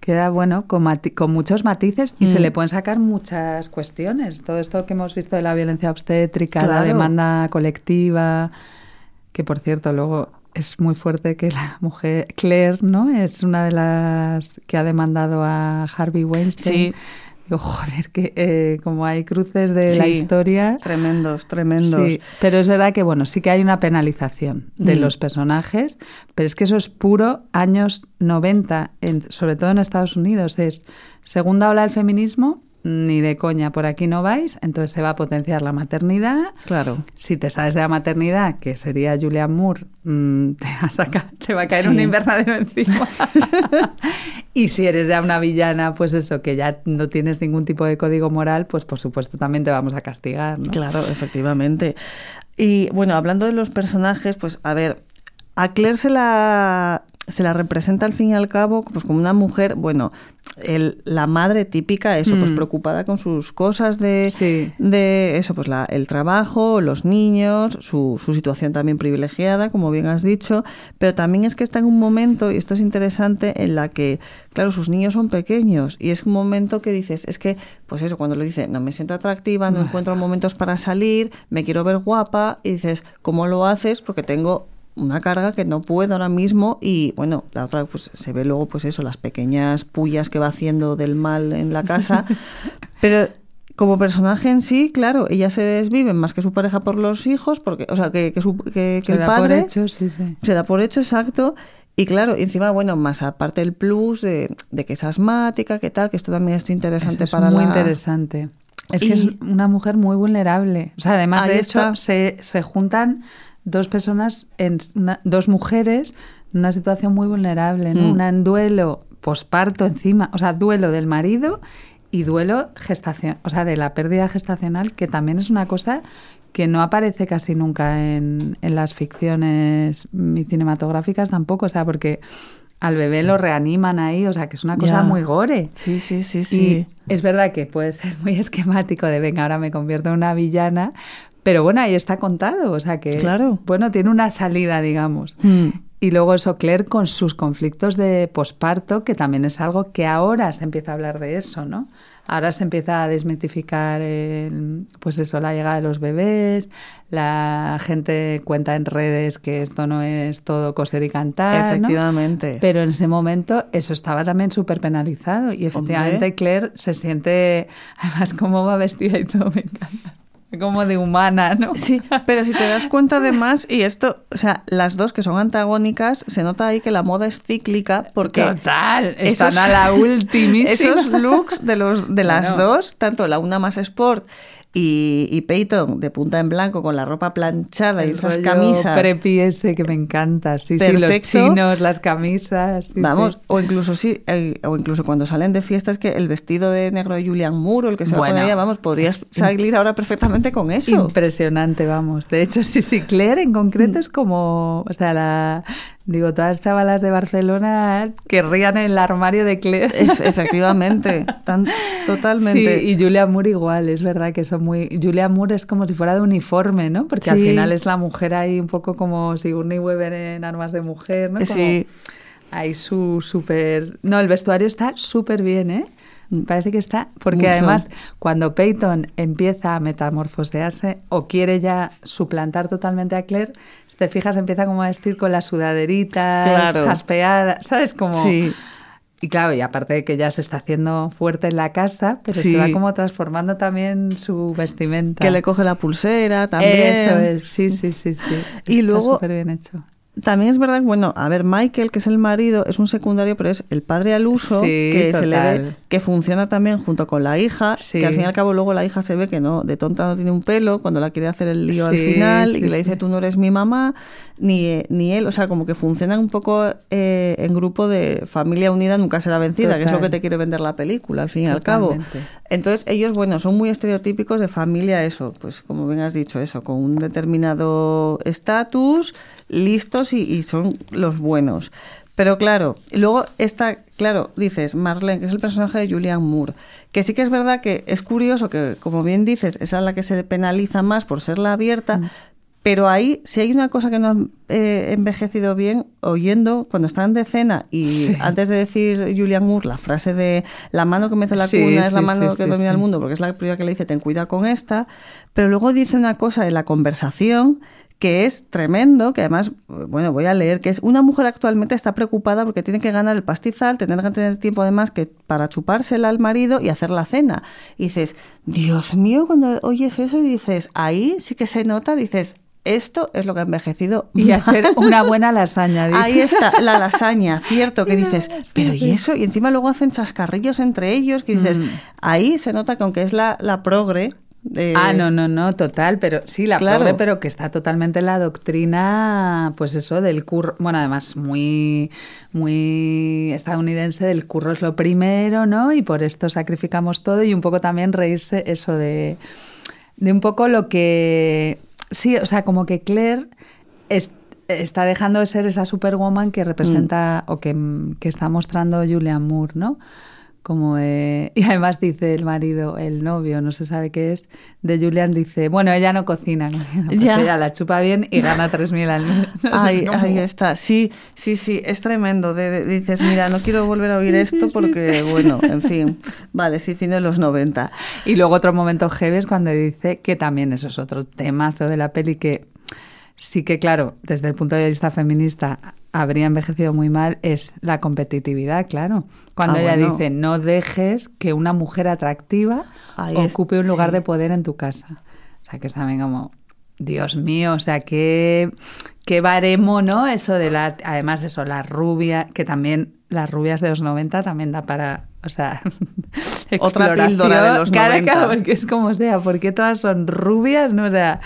queda bueno con, con muchos matices y se Mm. le pueden sacar muchas cuestiones. Todo esto que hemos visto de la violencia obstétrica, la demanda colectiva, que por cierto luego es muy fuerte que la mujer Claire, ¿no? Es una de las que ha demandado a Harvey Weinstein. Sí. Digo, joder, que eh, como hay cruces de la historia. Tremendos, tremendos. Sí, pero es verdad que, bueno, sí que hay una penalización de Mm. los personajes, pero es que eso es puro años 90, en- sobre todo en Estados Unidos. Es segunda ola del feminismo, ni de coña, por aquí no vais, entonces se va a potenciar la maternidad. Claro. Si te sabes de la maternidad, que sería Julianne Moore, mm, te, va a sacar- te va a caer Sí. un invernadero encima. y si eres ya una villana, pues eso, que ya no tienes ningún tipo de código moral, pues por supuesto también te vamos a castigar. ¿no? Claro, efectivamente. Y bueno, hablando de los personajes, pues a ver, a Claire se la, se la representa al fin y al cabo pues como una mujer, bueno, el- la madre típica, eso, pues Mm. preocupada con sus cosas de, Sí. de eso, pues la- el trabajo, los niños, su, su situación también privilegiada, como bien has dicho, pero también es que está en un momento, y esto es interesante, en la que, claro, sus niños son pequeños, y es un momento que dices, es que, pues eso, cuando lo dice, no me siento atractiva, no encuentro momentos para salir, me quiero ver guapa, y dices, ¿cómo lo haces? Porque tengo una carga que no puedo ahora mismo y bueno, la otra pues se ve luego pues eso, las pequeñas pullas que va haciendo del mal en la casa, pero como personaje en sí, claro, ella se desvive más que su pareja por los hijos, porque, o sea, que, que, su- que- que Se el da por padre hecho, sí, sí. se da por hecho exacto Y claro, encima, bueno, más aparte el plus de, de que es asmática, que tal, que esto también es interesante Eso es para muy la... interesante. Es que es una mujer muy vulnerable. O sea, además, Ahí de hecho, se, se juntan dos personas, en una- dos mujeres en una situación muy vulnerable, ¿no? Mm. Una en duelo posparto encima, o sea, duelo del marido y duelo gestación, o sea, de la pérdida gestacional, que también es una cosa que no aparece casi nunca en, en las ficciones cinematográficas tampoco, o sea, porque al bebé lo reaniman ahí, o sea, que es una cosa muy gore. Sí, sí, sí, sí. Y es verdad que puede ser muy esquemático de, venga, ahora me convierto en una villana, pero bueno, ahí está contado, o sea que, Claro. bueno, tiene una salida, digamos. Mm. Y luego eso, Claire con sus conflictos de posparto, que también es algo que ahora se empieza a hablar de eso, ¿no? Ahora se empieza a desmitificar, el- pues eso, la llegada de los bebés, la gente cuenta en redes que esto no es todo coser y cantar, ¿no? Efectivamente. Pero en ese momento eso estaba también súper penalizado y efectivamente Hombre. Claire se siente, además cómo va vestida y todo, me encanta. Como de humana, ¿no? Sí, pero si te das cuenta además, y esto, o sea, las dos que son antagónicas, se nota ahí que la moda es cíclica porque... Total, están esos- a la ultimísima. Esos looks de, los, de las Bueno. dos, tanto la una más sport y, y Peyton de punta en blanco con la ropa planchada y esas rollo camisas. preppy ese que me encanta, sí, sí, los Perfecto. chinos, las camisas. sí, Vamos, sí. o incluso sí, eh, o incluso cuando salen de fiestas que el vestido de negro de Julian Moore o el que se Bueno, ella, vamos, podrías salir ahora perfectamente con eso. Impresionante, vamos. De hecho, sí, sí, Claire en concreto es como, o sea, la, digo, todas las chavalas de Barcelona querrían el armario de Claire. Es- efectivamente, tan, totalmente. Sí, y Julia Moore igual, es verdad que son muy... Julia Moore es como si fuera de uniforme, ¿no? Porque al final es la mujer ahí un poco como Sigourney Weaver en Armas de Mujer, ¿no? Como Sí. Ahí su súper... No, el vestuario está súper bien, ¿eh? Parece que está... Porque Mucho. además, cuando Peyton empieza a metamorfosearse o quiere ya suplantar totalmente a Claire, si te fijas, empieza como a vestir con las sudaderitas, Claro. jaspeadas, ¿sabes? Como... Sí. Y claro, y aparte de que ya se está haciendo fuerte en la casa, pero Sí. se va como transformando también su vestimenta. Que le coge la pulsera también. Eso es, sí, sí, sí, sí. Y Está luego- súper bien hecho. También es verdad, bueno, a ver, Michael, que es el marido, es un secundario, pero es el padre al uso, Sí, que se le ve que funciona también junto con la hija, Sí. que al fin y al cabo luego la hija se ve que no, de tonta no tiene un pelo, cuando la quiere hacer el lío al final, y le dice tú no eres mi mamá, ni, ni él, o sea, como que funcionan un poco eh, en grupo de familia unida nunca será vencida, que es lo que te quiere vender la película, al fin y al cabo. Entonces ellos, bueno, son muy estereotípicos de familia, eso, pues como bien has dicho, eso, con un determinado estatus, listos y, y son los buenos. Pero claro, y luego está, claro, dices, Marlene, que es el personaje de Julian Moore, que sí que es verdad que es curioso que, como bien dices, esa es la que se penaliza más por ser la abierta, Mm. pero ahí, si hay una cosa que no ha eh, envejecido bien, oyendo, cuando están de cena y Sí. antes de decir Julian Moore la frase de la mano que mece la Sí, cuna es la mano que domina el mundo, porque es la primera que le dice, ten cuidado con esta, pero luego dice una cosa en la conversación que es tremendo, que además, bueno, voy a leer, que es una mujer actualmente está preocupada porque tiene que ganar el pastizal, tener que tener tiempo además que para chupársela al marido y hacer la cena. Y dices, Dios mío, cuando oyes eso y dices, ahí sí que se nota, dices, esto es lo que ha envejecido. Y mal". hacer una buena lasaña. dice. Ahí está, la lasaña, cierto, que dices, pero. ¿y eso? Y encima luego hacen chascarrillos entre ellos, que dices, Mm. ahí se nota que aunque es la, la progre... eh, Ah, no, no, no, total, pero sí, la Claro. pobre, pero que está totalmente en la doctrina, pues eso, del curro, bueno, además muy, muy estadounidense, del curro es lo primero, ¿no? Y por esto sacrificamos todo y un poco también reírse eso de, de un poco lo que, sí, o sea, como que Claire es- está dejando de ser esa superwoman que representa o que, que está mostrando Julian Moore, ¿no? Como de- y además dice el marido, el novio, no se sabe qué es, de Julian dice, bueno, ella no cocina, pues Ya. ella la chupa bien y gana 3.000 al mes. No Ahí, está, sí, sí, sí, es tremendo. De, de- dices, mira, no quiero volver a oír Sí, esto sí, sí, porque, bueno, en fin, vale, sí, cine de los 90. Y luego otro momento heavy es cuando dice que también eso es otro temazo de la peli que sí que, claro, desde el punto de vista feminista habría envejecido muy mal, es la competitividad, claro. Cuando Ah, ella bueno. dice, no dejes que una mujer atractiva Ahí es- ocupe un lugar sí. de poder en tu casa. O sea, que es también como... Dios mío, o sea, qué, qué baremo, ¿no? Eso de la, además eso, la rubia, que también las rubias de los 90 también da para, o sea, Otra píldora de los Claro, 90. claro, porque es como sea, porque todas son rubias, ¿no? O sea,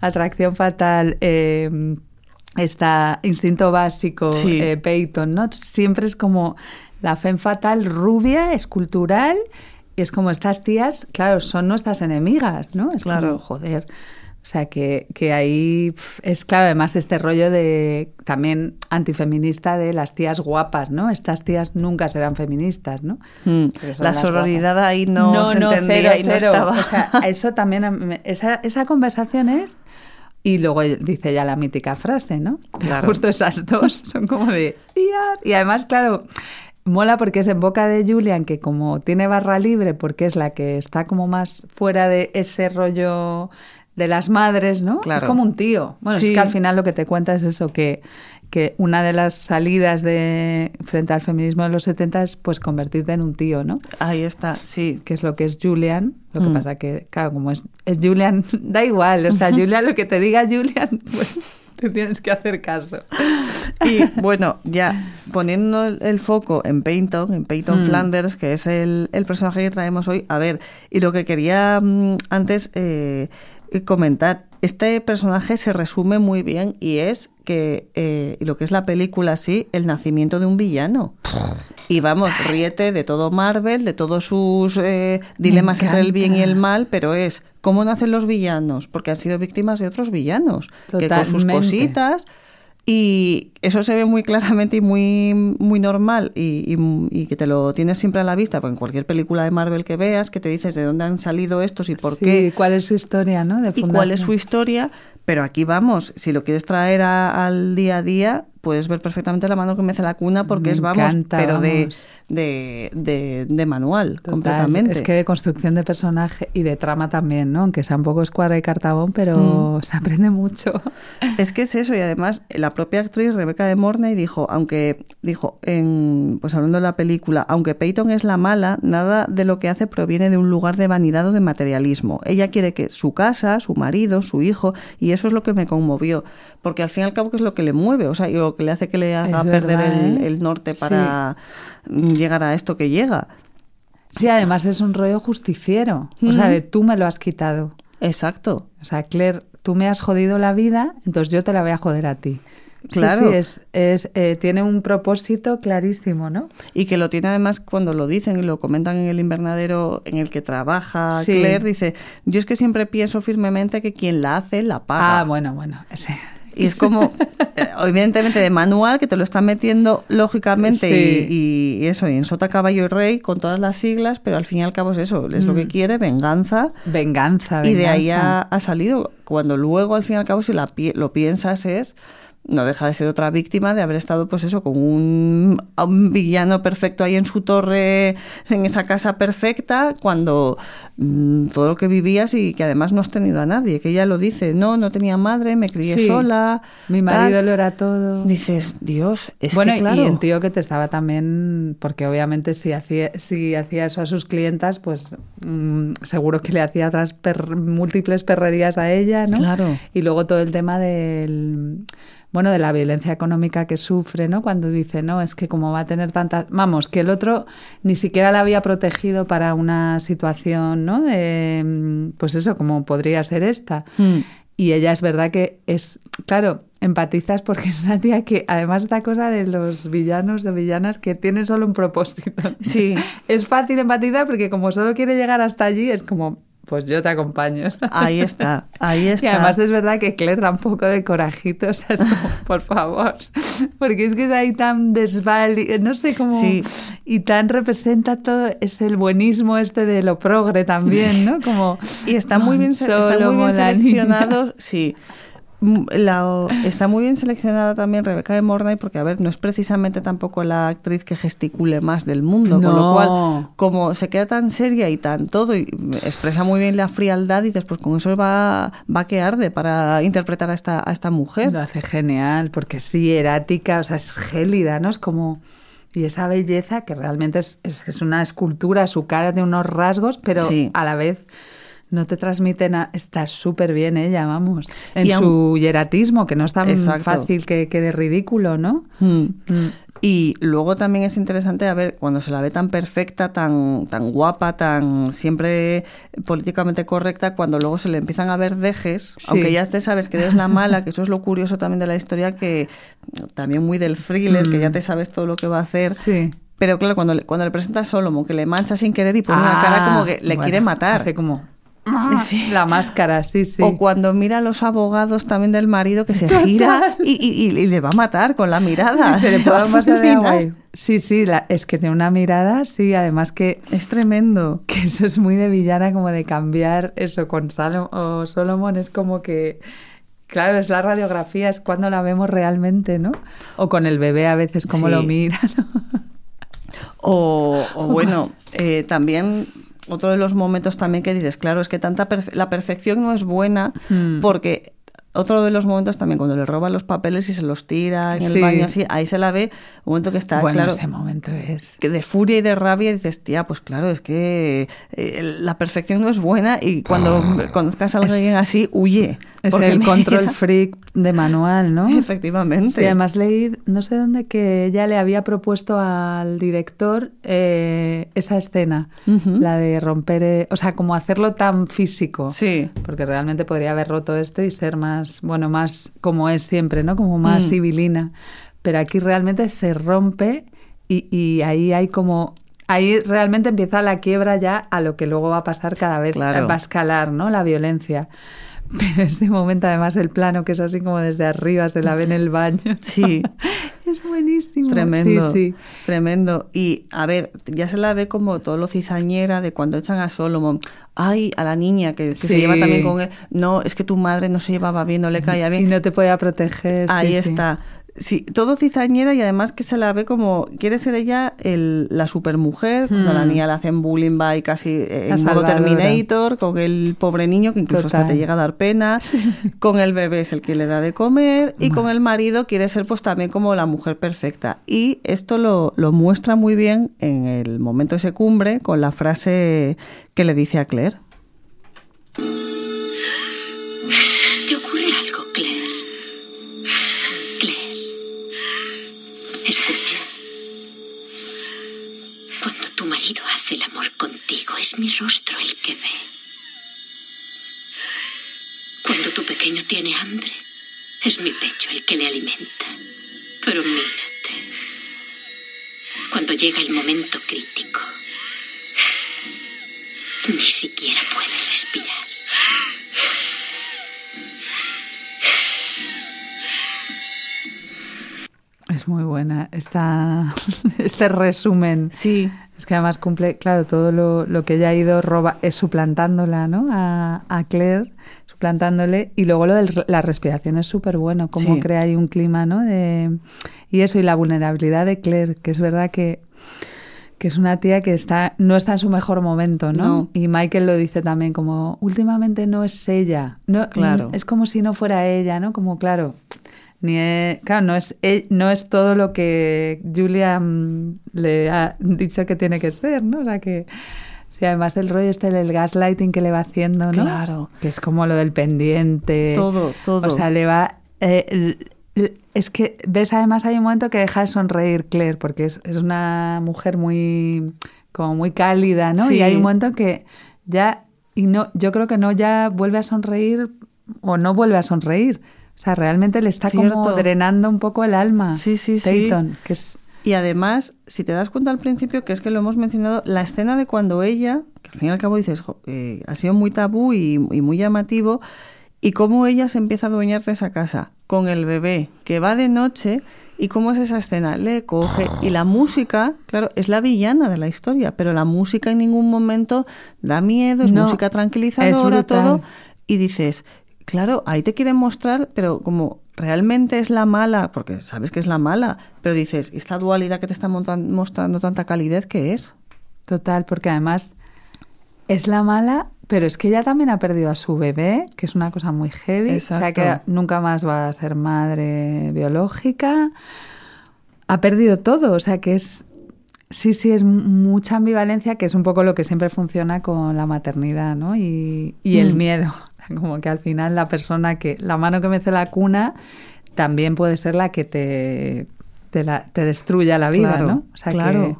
atracción fatal, eh, está instinto básico, Sí. eh, Peyton, ¿no? Siempre es como la femme fatal rubia, escultural, y es como estas tías, claro, son nuestras enemigas, ¿no? Es Claro. como, joder. O sea, que, que ahí es claro, además este rollo de también antifeminista de las tías guapas, ¿no? Estas tías nunca serán feministas, ¿no? Mm. La sororidad guapas. ahí no, se entendía cero, y no cero. estaba. O sea, eso también, esa, esa conversación es... Y luego dice ya la mítica frase, ¿no? Claro. Justo esas dos son como de... "Tías". Y además, claro, mola porque es en boca de Julian, que como tiene barra libre, porque es la que está como más fuera de ese rollo de las madres, ¿no? Claro. Es como un tío. Bueno, Sí. es que al final lo que te cuenta es eso, que, que una de las salidas de frente al feminismo de los 70 es pues convertirte en un tío, ¿no? Ahí está, sí. que es lo que es Julian. Lo que Mm. pasa que, claro, como es, es Julian, da igual. O sea, Julian, lo que te diga Julian, pues te tienes que hacer caso. Y bueno, ya poniendo el, foco en Peyton, en Peyton Mm. Flanders, que es el, el personaje que traemos hoy, a ver, y lo que quería mm, antes eh, comentar, este personaje se resume muy bien y es que, eh, lo que es la película así, el nacimiento de un villano. Y vamos, ríete de todo Marvel, de todos sus eh, dilemas entre el bien y el mal, pero es cómo nacen los villanos, porque han sido víctimas de otros villanos, que con sus cositas y eso se ve muy claramente y muy, muy normal y, y- y que te lo tienes siempre a la vista, porque en cualquier película de Marvel que veas, que te dices de dónde han salido estos y por Sí, qué ¿Cuál es su historia, no? De y cuál es su historia, pero aquí vamos, si lo quieres traer a- al día a día, puedes ver perfectamente la mano que mece la cuna porque Me es, vamos, encanta, pero de, vamos. de, de, de manual, Total. completamente. Es que de construcción de personaje y de trama también, ¿no? Aunque sea un poco escuadra y cartabón, pero se aprende mucho. Es que es eso, y además la propia actriz Rebeca de Mornay dijo, aunque dijo, en, pues hablando de la película, aunque Peyton es la mala, nada de lo que hace proviene de un lugar de vanidad o de materialismo. Ella quiere que su casa, su marido, su hijo, y eso es lo que me conmovió, porque al fin y al cabo que es lo que le mueve, o sea, y lo que le hace que le haga Es perder verdad, el, ¿eh? el norte Sí. para mm, llegar a esto que llega. Sí, además es un rollo justiciero. O sea, de tú me lo has quitado. Exacto. O sea, Claire, tú me has jodido la vida, entonces yo te la voy a joder a ti. Sí, Claro. Sí, es, es, eh, tiene un propósito clarísimo, ¿no? Y que lo tiene además cuando lo dicen y lo comentan en el invernadero en el que trabaja Sí. Claire, dice, yo es que siempre pienso firmemente que quien la hace, la paga. Ah, bueno, bueno. ese- Y es como, eh, evidentemente de manual, que te lo están metiendo lógicamente Sí. y, y eso, y en sota, caballo y rey, con todas las siglas, pero al fin y al cabo es eso, es lo que Mm. quiere, venganza. Venganza, Y de ahí venganza. ha, ha salido. Cuando luego, al fin y al cabo, si la lo piensas, es. No deja de ser otra víctima de haber estado, pues eso, con un, villano perfecto ahí en su torre, en esa casa perfecta, cuando mm, todo lo que vivías y que además no has tenido a nadie. Que ella lo dice, no, no tenía madre, me crié Sí. sola. Mi tal. marido lo era todo. Dices, Dios, es bueno, que claro. y un tío que te estaba también, porque obviamente si hacía, si hacía eso a sus clientas, pues mm, seguro que le hacía otras per- múltiples perrerías a ella, ¿no? Claro. Y luego todo el tema del, bueno, de la violencia económica que sufre, ¿no? Cuando dice, no, es que como va a tener tantas, vamos, que el otro ni siquiera la había protegido para una situación, ¿no? De, pues eso, como podría ser esta. Mm. Y ella es verdad que es, claro, empatizas porque es una tía que además esta cosa de los villanos o villanas que tiene solo un propósito. Sí. Es fácil empatizar porque como solo quiere llegar hasta allí es como, pues yo te acompaño. ¿sabes? Ahí está, ahí está. Y además es verdad que Claire da un poco de corajito, o sea, es como, por favor, porque es que es ahí tan desvali, no sé cómo, Sí. y tan representa todo, es el buenismo este de lo progre también, ¿no? Como, Y está muy bien, está muy bien seleccionado, sí. Mm, La- está muy bien seleccionada también Rebeca de Mornay porque, a ver, no es precisamente tampoco la actriz que gesticule más del mundo, con lo cual, como se queda tan seria y tan todo y expresa muy bien la frialdad, dices, pues con eso va, va que arde para interpretar a esta, a esta mujer. Lo hace genial, porque sí, erática, o sea, es gélida, ¿no? Es como... Y esa belleza que realmente es, es, es una escultura, su cara tiene unos rasgos, pero Sí. a la vez no te transmite nada. Está súper bien ella, vamos. En Y aun- su hieratismo, que no es tan Exacto. fácil que quede ridículo, ¿no? Mm. Mm. Y luego también es interesante a ver cuando se la ve tan perfecta, tan, tan guapa, tan siempre políticamente correcta, cuando luego se le empiezan a ver dejes, Sí. aunque ya te sabes que eres la mala, que eso es lo curioso también de la historia, que también muy del thriller, que ya Mm. te sabes todo lo que va a hacer. Sí. Pero claro, cuando le, cuando le presenta a Solomon, que le mancha sin querer y pone una cara como que le Ah, bueno, quiere matar. Hace como Sí. la máscara, sí, sí. O cuando mira a los abogados también del marido que se Total. gira y, y- le va a matar con la mirada. Se le puede vaso de agua. Sí, sí, la- es que tiene una mirada, sí, además que, Es tremendo. que eso es muy de villana, como de cambiar eso con Salom o Solomon, es como que, claro, es la radiografía, es cuando la vemos realmente, ¿no? O con el bebé a veces, como Sí. lo mira, ¿no? O, o bueno, eh, también otro de los momentos también que dices, claro, es que tanta perfe- la perfección no es buena Hmm. porque otro de los momentos también cuando le roban los papeles y se los tira en Sí. el baño así, ahí se la ve un momento que está bueno, claro ese momento es... que de furia y de rabia dices, tía, pues claro, es que eh, la perfección no es buena y cuando conozcas a alguien así, huye. Es el control freak de manual, ¿no? Efectivamente. Sí, además leí, no sé dónde, que ella le había propuesto al director eh, esa escena, la de romper, eh, o sea, como hacerlo tan físico. Sí. Porque realmente podría haber roto esto y ser más, bueno, más como es siempre, ¿no? Como más Mm. civilina. Pero aquí realmente se rompe y, y ahí hay como... Ahí realmente empieza la quiebra ya a lo que luego va a pasar cada vez, Claro. va a escalar, ¿no? La violencia. Pero ese momento, además, el plano que es así como desde arriba, se la ve en el baño. Sí. es buenísimo. Tremendo, Sí, sí. tremendo. Y a ver, ya se la ve como todo lo cizañera de cuando echan a Solomon. Ay, a la niña que, que se lleva también con él. No, es que tu madre no se llevaba bien, no le caía Y bien. no te podía proteger. Ahí está. Sí, todo cizañera y además que se la ve como quiere ser ella el, la supermujer, cuando a la Hmm. niña le hacen bullying va y casi eh, La en modo. Terminator, con el pobre niño que incluso hasta te llega a dar pena, con el bebé es el que le da de comer y con el marido quiere ser pues también como la mujer perfecta. Y esto lo, lo muestra muy bien en el momento ese cumbre con la frase que le dice a Claire. Es mi rostro el que ve. Cuando tu pequeño tiene hambre, es mi pecho el que le alimenta. Pero mírate. Cuando llega el momento crítico, ni siquiera puede respirar. Es muy buena. Esta, este resumen. Sí, Es que además cumple, claro, todo lo, lo que ella ha ido roba, es suplantándola, ¿no? A, a Claire, suplantándole. Y luego lo de la respiración es súper bueno, cómo Sí. crea ahí un clima, ¿no? De, y eso, y la vulnerabilidad de Claire, que es verdad que, que es una tía que está, no está en su mejor momento, ¿no? No. Y Michael lo dice también, como, últimamente no es ella. No, Claro. Es como si no fuera ella, ¿no? Como, claro. Ni claro, no es, no es todo lo que Julia mm, le ha dicho que tiene que ser, ¿no? O sea que, sí, además el rollo este del gaslighting que le va haciendo, ¿no? Claro. Que es como lo del pendiente. Todo, todo. O sea, le va... eh, es que, ves, además hay un momento que deja de sonreír Claire, porque es, es una mujer muy, como muy cálida, ¿no? Sí. Y hay un momento que ya, y no, yo creo que no ya vuelve a sonreír o no vuelve a sonreír. O sea, realmente le está como drenando un poco el alma. Sí, sí, sí. Que es... Y además, si te das cuenta al principio, que es que lo hemos mencionado, la escena de cuando ella, que al fin y al cabo dices, "Jo, eh, ha sido muy tabú y, y muy llamativo, y cómo ella se empieza a adueñar de esa casa, con el bebé, que va de noche, y cómo es esa escena, le coge, y la música, claro, es la villana de la historia, pero la música en ningún momento da miedo, es No, música es tranquilizadora, brutal. todo, y dices, claro, ahí te quieren mostrar, pero como realmente es la mala, porque sabes que es la mala, pero dices, esta dualidad que te está mostrando tanta calidez, ¿qué es? Total, porque además es la mala, pero es que ella también ha perdido a su bebé, que es una cosa muy heavy. O sea Exacto. que nunca más va a ser madre biológica. Ha perdido todo, o sea que es Sí, sí, es mu- mucha ambivalencia, que es un poco lo que siempre funciona con la maternidad, ¿no? Y, y el Mm. miedo. Como que al final la persona que, la mano que mece la cuna, también puede ser la que te, te, la- te destruya la vida, Claro, ¿no? O sea, claro.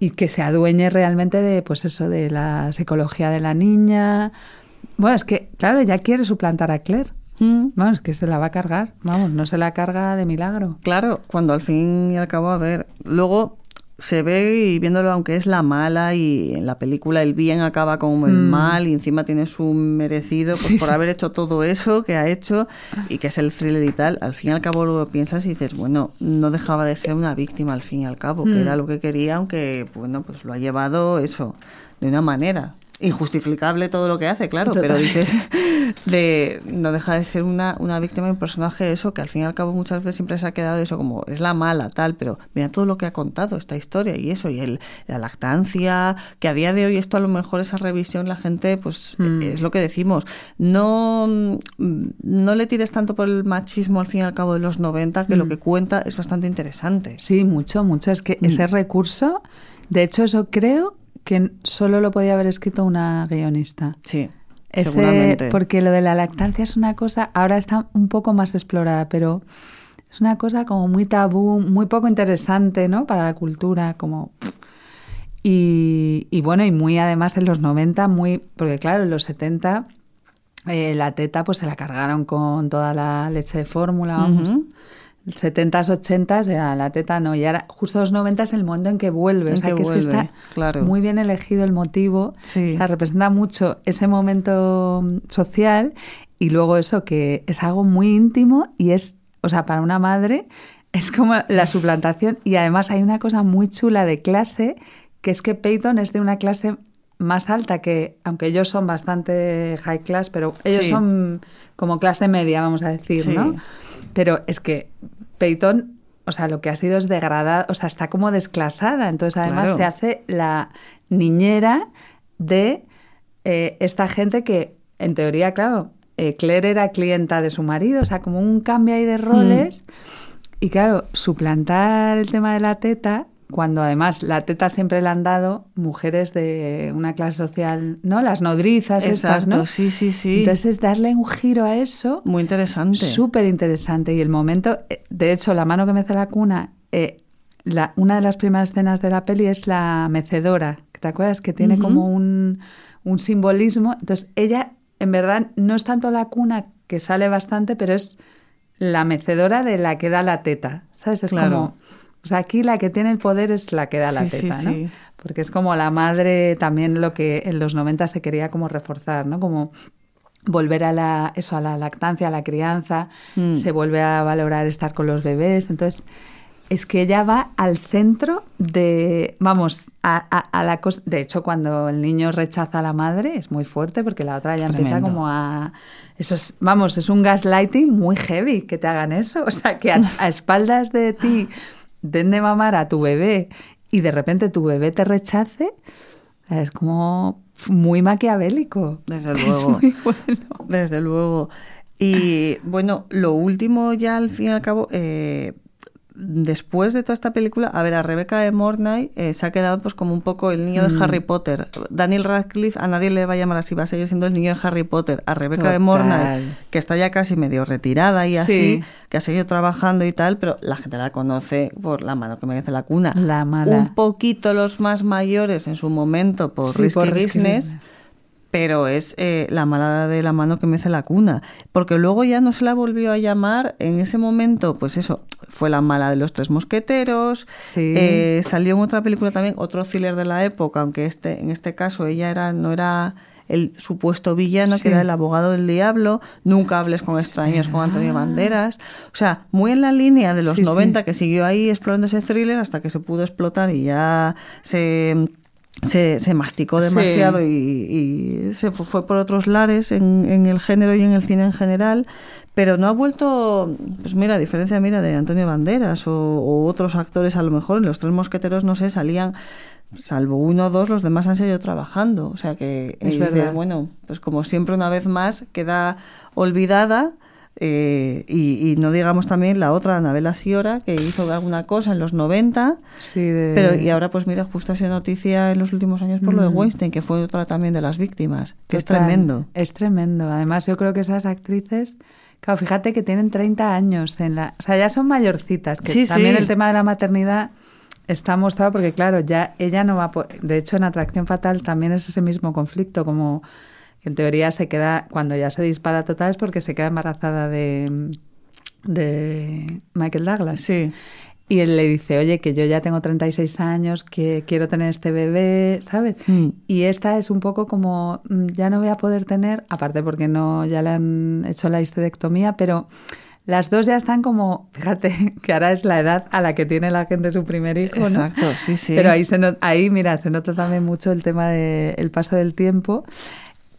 que, y que se adueñe realmente de, pues eso, de la psicología de la niña. Bueno, es que, claro, ella quiere suplantar a Claire. Mm. Vamos, que se la va a cargar. Vamos, no se la carga de milagro. Claro, cuando al fin y al cabo, a ver, luego se ve y viéndolo, aunque es la mala y en la película el bien acaba como el Mm. mal y encima tiene su merecido pues, Sí, por sí. haber hecho todo eso que ha hecho y que es el thriller y tal, al fin y al cabo luego piensas y dices, bueno, no dejaba de ser una víctima al fin y al cabo, que Mm. era lo que quería, aunque, bueno, pues lo ha llevado eso, de una manera. Injustificable todo lo que hace, claro, pero Total. dices, de no deja de ser una, una víctima y un personaje eso que al fin y al cabo muchas veces siempre se ha quedado eso como es la mala tal pero mira todo lo que ha contado esta historia y eso y el, la lactancia que a día de hoy esto a lo mejor esa revisión la gente pues Mm. es lo que decimos no mm, no le tires tanto por el machismo al fin y al cabo de los 90 que lo Mm. que cuenta es bastante interesante Sí, mucho, mucho. Es que Mm. ese recurso, de hecho, eso creo que solo lo podía haber escrito una guionista. sí Ese- seguramente porque lo de la lactancia es una cosa, ahora está un poco más explorada, pero es una cosa como muy tabú, muy poco interesante, ¿no? Para la cultura, como... Y, y bueno, y muy además en los 90, muy... Porque claro, en los 70 eh, la teta pues se la cargaron con toda la leche de fórmula, vamos. Ujú. 70s, 80s era la teta no, y ahora justo los 90 es el momento en que vuelve, En o sea que que, es que está claro. muy bien elegido el motivo, Sí. o sea, representa mucho ese momento mm, social y luego eso que es algo muy íntimo y es, o sea, para una madre es como la suplantación y además hay una cosa muy chula de clase que es que Peyton es de una clase más alta que, aunque ellos son bastante high class, pero ellos Sí. son como clase media, vamos a decir, Sí. ¿no? Pero es que Peyton, o sea, lo que ha sido es degradada, o sea, está como desclasada. Entonces, además, Claro. se hace la niñera de eh, esta gente que, en teoría, claro, eh, Claire era clienta de su marido, o sea, como un cambio ahí de roles. Y claro, suplantar el tema de la teta, cuando además la teta siempre la han dado mujeres de una clase social, ¿no? Las nodrizas, estas, exacto ¿no? sí sí sí Entonces, es darle un giro a eso muy interesante Súper interesante. Y el momento, eh, de hecho, la mano que mece la cuna, eh, la, una de las primeras escenas de la peli es la mecedora. ¿Te acuerdas? Que tiene como un, un simbolismo. Entonces, ella, en verdad, no es tanto la cuna, que sale bastante, pero es la mecedora de la que da la teta. ¿Sabes? Es Claro. como. O sea, aquí la que tiene el poder es la que da la Sí, sí, teta, ¿no? sí. Porque es como la madre, también lo que en los 90 se quería como reforzar, ¿no? Como volver a la, eso, a la lactancia, a la crianza, Mm. se vuelve a valorar estar con los bebés. Entonces, es que ella va al centro de, vamos, a, a- a la cosa. De hecho, cuando el niño rechaza a la madre es muy fuerte porque la otra ya Es empieza tremendo. como a... Eso es, vamos, es un gaslighting muy heavy que te hagan eso. O sea, que a, a espaldas de ti den de mamar a tu bebé y de repente tu bebé te rechace, es como muy maquiavélico. Desde Es luego. muy bueno. Desde luego. Y bueno, lo último ya al fin y al cabo, eh, después de toda esta película, a ver, a Rebeca de Mornay eh, se ha quedado pues como un poco el niño de Mm. Harry Potter. Daniel Radcliffe, a nadie le va a llamar así, va a seguir siendo el niño de Harry Potter. A Rebeca de. Mornay, que está ya casi medio retirada y así, Sí. que ha seguido trabajando y tal, pero la gente la conoce por la mano que merece la cuna. La mala. Un poquito los más mayores en su momento por Sí, Risky por Business. Pero es eh, la mala de la mano que mece la cuna. Porque luego ya no se la volvió a llamar. En ese momento, pues eso, fue la mala de los tres mosqueteros. Sí. Eh, salió en otra película también, otro thriller de la época, aunque este, en este caso ella era, no era el supuesto villano, Sí. que era el abogado del diablo. Nunca hables con extraños con Antonio Banderas. O sea, muy en la línea de los sí. 90, que siguió ahí explorando ese thriller hasta que se pudo explotar y ya se se, se masticó Sí. demasiado y, y se fu- fue por otros lares en, en el género y en el cine en general, pero no ha vuelto, pues mira, a diferencia mira de Antonio Banderas o, o otros actores a lo mejor, en los tres mosqueteros, no sé, salían, salvo uno o dos, los demás han seguido trabajando, o sea que Es dices, verdad. bueno, pues como siempre una vez más queda olvidada Eh, y, y no digamos también la otra, Anabela Siora, que hizo alguna cosa en los 90, Sí, de- pero y ahora pues mira, justo sido noticia en los últimos años por lo de. Weinstein, que fue otra también de las víctimas, que es tremendo. Es tremendo. Además, yo creo que esas actrices, claro, fíjate que tienen 30 años en la, o sea, ya son mayorcitas, que Sí, también sí. el tema de la maternidad está mostrado porque claro, ya ella no va a de hecho en Atracción Fatal también es ese mismo conflicto como en teoría se queda cuando ya se dispara total es porque se queda embarazada de de Michael Douglas. Sí. Y él le dice, oye, que yo ya tengo 36 años, que quiero tener este bebé, ¿sabes? Mm. Y esta es un poco como, mm, ya no voy a poder tener, aparte porque no, ya le han hecho la histerectomía, pero las dos ya están como, fíjate, que ahora es la edad a la que tiene la gente su primer hijo, ¿no? Exacto, sí, sí. Pero ahí, se not- ahí, mira, se nota también mucho el tema del paso del tiempo.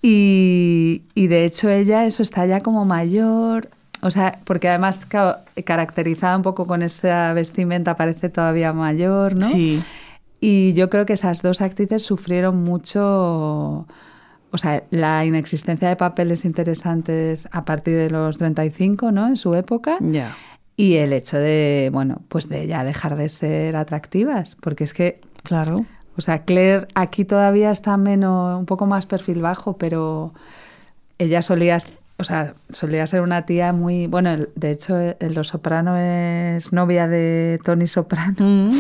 Y, y de hecho ella eso está ya como mayor, o sea, porque además caracterizada un poco con esa vestimenta parece todavía mayor, ¿no? Sí. Y yo creo que esas dos actrices sufrieron mucho, o sea, la inexistencia de papeles interesantes a partir de los 35, ¿no? En su época. Ya. Y el hecho de, bueno, pues de ya dejar de ser atractivas, porque es que, Claro. O sea, Claire aquí todavía está menos, un poco más perfil bajo, pero ella solía, o sea, solía ser una tía muy, bueno, de hecho, en Los Soprano es novia de Tony Soprano Mm.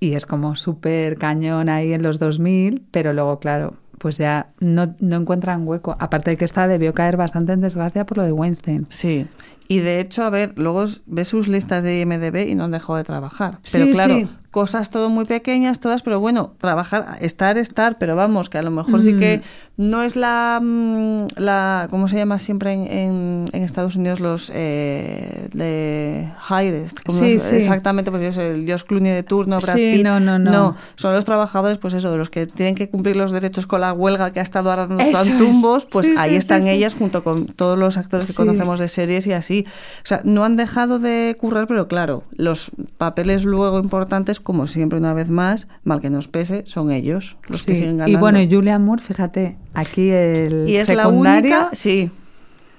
y es como súper cañón ahí en los 2000, pero luego, claro, pues ya no, no encuentran hueco. Aparte de que esta debió caer bastante en desgracia por lo de Weinstein. Sí. Y de hecho, a ver, luego ves sus listas de IMDB y no han dejado de trabajar. Pero Sí, claro, sí. Cosas todo muy pequeñas, todas, pero bueno, trabajar, estar, estar, pero vamos, que a lo mejor sí Mm. que no es la, mm, la ¿cómo se llama siempre en, en- en Estados Unidos los eh, de highest? ¿Cómo Sí, es? sí. Exactamente, pues yo sé, el Josh Clooney de turno, Brad Sí, Pitt. no, no, no. No, son los trabajadores, pues eso, de los que tienen que cumplir los derechos con la huelga que ha estado ahora dando tan tumbos, pues ahí están ellas junto con todos los actores que conocemos de series y así. O sea, no han dejado de currar, pero claro, los papeles luego importantes, como siempre una vez más, mal que nos pese, son ellos los que siguen Y ganando. bueno, y Julian Moore, fíjate, aquí el Y es la única, sí,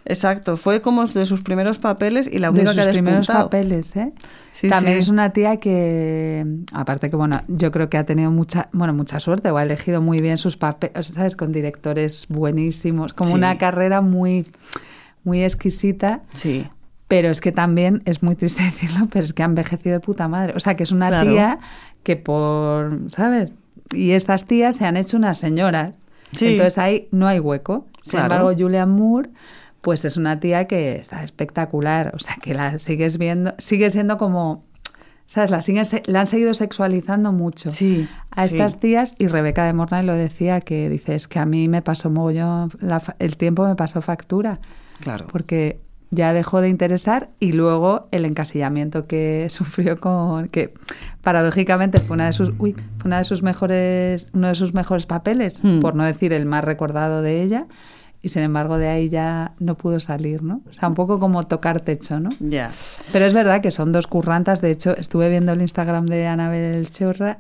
exacto, fue como de sus primeros papeles y la de única sus que ha primeros papeles, ¿eh? Sí, También sí. es una tía que, aparte que, bueno, yo creo que ha tenido mucha, bueno, mucha suerte o ha elegido muy bien sus papeles, ¿sabes? Con directores buenísimos, como una carrera muy, muy exquisita. Sí. Pero es que también, es muy triste decirlo, pero es que ha envejecido de puta madre. O sea, que es una Claro. tía que por, ¿sabes? Y estas tías se han hecho unas señoras. Sí. Entonces ahí no hay hueco. Sin Claro. embargo, Julian Moore, pues es una tía que está espectacular. O sea, que la sigues viendo, sigue siendo como, ¿sabes? La, siguen, la han seguido sexualizando mucho Sí, a sí. estas tías y Rebeca de Mornay lo decía que dice es que a mí me pasó mogollón la el tiempo me pasó factura Claro. porque ya dejó de interesar y luego el encasillamiento que sufrió con que paradójicamente fue una de sus uy, fue una de sus mejores uno de sus mejores papeles Hmm. por no decir el más recordado de ella y sin embargo de ahí ya no pudo salir no o sea un poco como tocar techo no Ya. pero es verdad que son dos currantas. De hecho, estuve viendo el Instagram de Anabel Chorra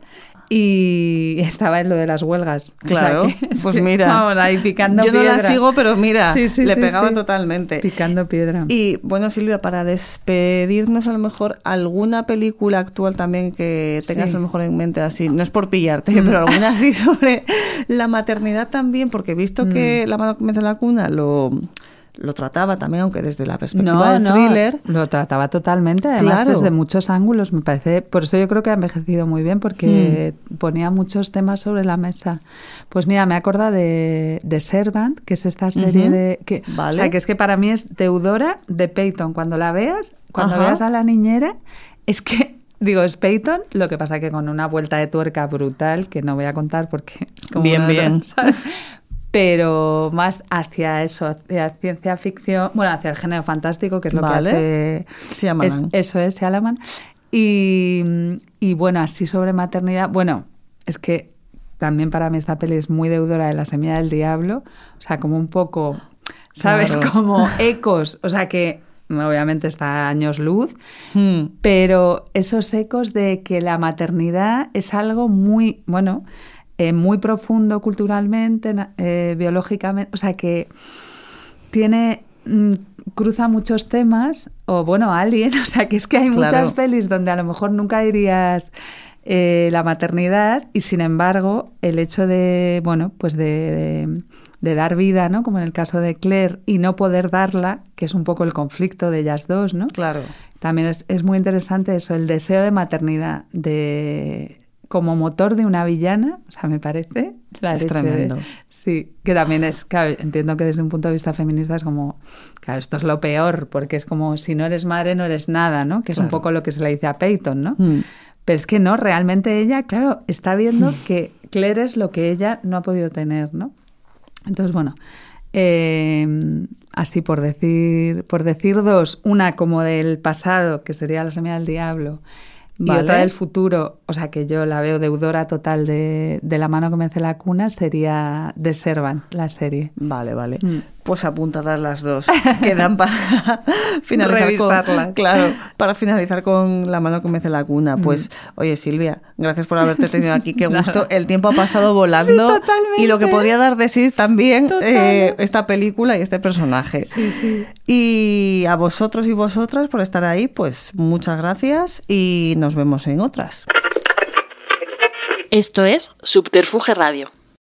y estaba en lo de las huelgas. O sea Claro, que- pues que, mira. Vamos, ahí picando Yo no piedra. la sigo, pero mira, Sí, sí, le sí, pegaba totalmente. Picando piedra. Y bueno, Silvia, para despedirnos, a lo mejor alguna película actual también que tengas a lo mejor en mente así, no es por pillarte, Mm. pero alguna así sobre la maternidad también, porque he visto que Mm. La mano mece la cuna lo, lo trataba también, aunque desde la perspectiva no, del no, thriller. lo trataba totalmente, además Claro. desde muchos ángulos, me parece. Por eso yo creo que ha envejecido muy bien, porque ponía muchos temas sobre la mesa. Pues mira, me acuerdo de, de Servant, que es esta serie de... Que, Vale. O sea, que es que para mí es deudora de Peyton. Cuando la veas, cuando Ajá. veas a la niñera, es que... Digo, es Peyton, lo que pasa que con una vuelta de tuerca brutal, que no voy a contar porque... como Bien, bien. ¿sabes? Pero más hacia eso, hacia ciencia ficción, bueno, hacia el género fantástico, que es lo Vale. que hace... Shyamalan. es- eso es, Shyamalan. Y, y bueno, así sobre maternidad, bueno, es que también para mí esta peli es muy deudora de La Semilla del Diablo, o sea, como un poco, ¿sabes? Claro. Como ecos, o sea que obviamente está a años luz, Hmm. pero esos ecos de que la maternidad es algo muy, bueno, eh, muy profundo culturalmente, eh, biológicamente, o sea que tiene mm, cruza muchos temas, o bueno, Alien, o sea, que es que hay Claro. muchas pelis donde a lo mejor nunca dirías eh, la maternidad y sin embargo el hecho de, bueno, pues de, de- de dar vida, ¿no? Como en el caso de Claire, y no poder darla, que es un poco el conflicto de ellas dos, ¿no? Claro. También es, es muy interesante eso, el deseo de maternidad, de como motor de una villana, o sea, me parece la Es leche de- tremendo. sí, que también es, claro, entiendo que desde un punto de vista feminista es como, claro, esto es lo peor, porque es como si no eres madre no eres nada, ¿no? Que es un Claro. poco lo que se le dice a Peyton, ¿no? Mm. Pero es que no, realmente ella, claro, está viendo que Claire es lo que ella no ha podido tener, ¿no? Entonces, bueno, eh, así por decir, por decir dos, una como del pasado, que sería la semilla del diablo, y Vale. otra del futuro, o sea que yo la veo deudora total de, de la mano que me hace la cuna, sería The Servant, la serie. Vale, vale. Mm. Pues apuntadas las dos. Quedan para finalizar Revisarlas. con. Claro, para finalizar con la mano que me hace la cuna. Pues, oye, Silvia, gracias por haberte tenido aquí. Qué gusto. El tiempo ha pasado volando. Sí, totalmente. Y lo que podría dar de sí también eh, esta película y este personaje. Sí, sí. Y a vosotros y vosotras por estar ahí, pues muchas gracias y nos vemos en otras. Esto es Subterfuge Radio.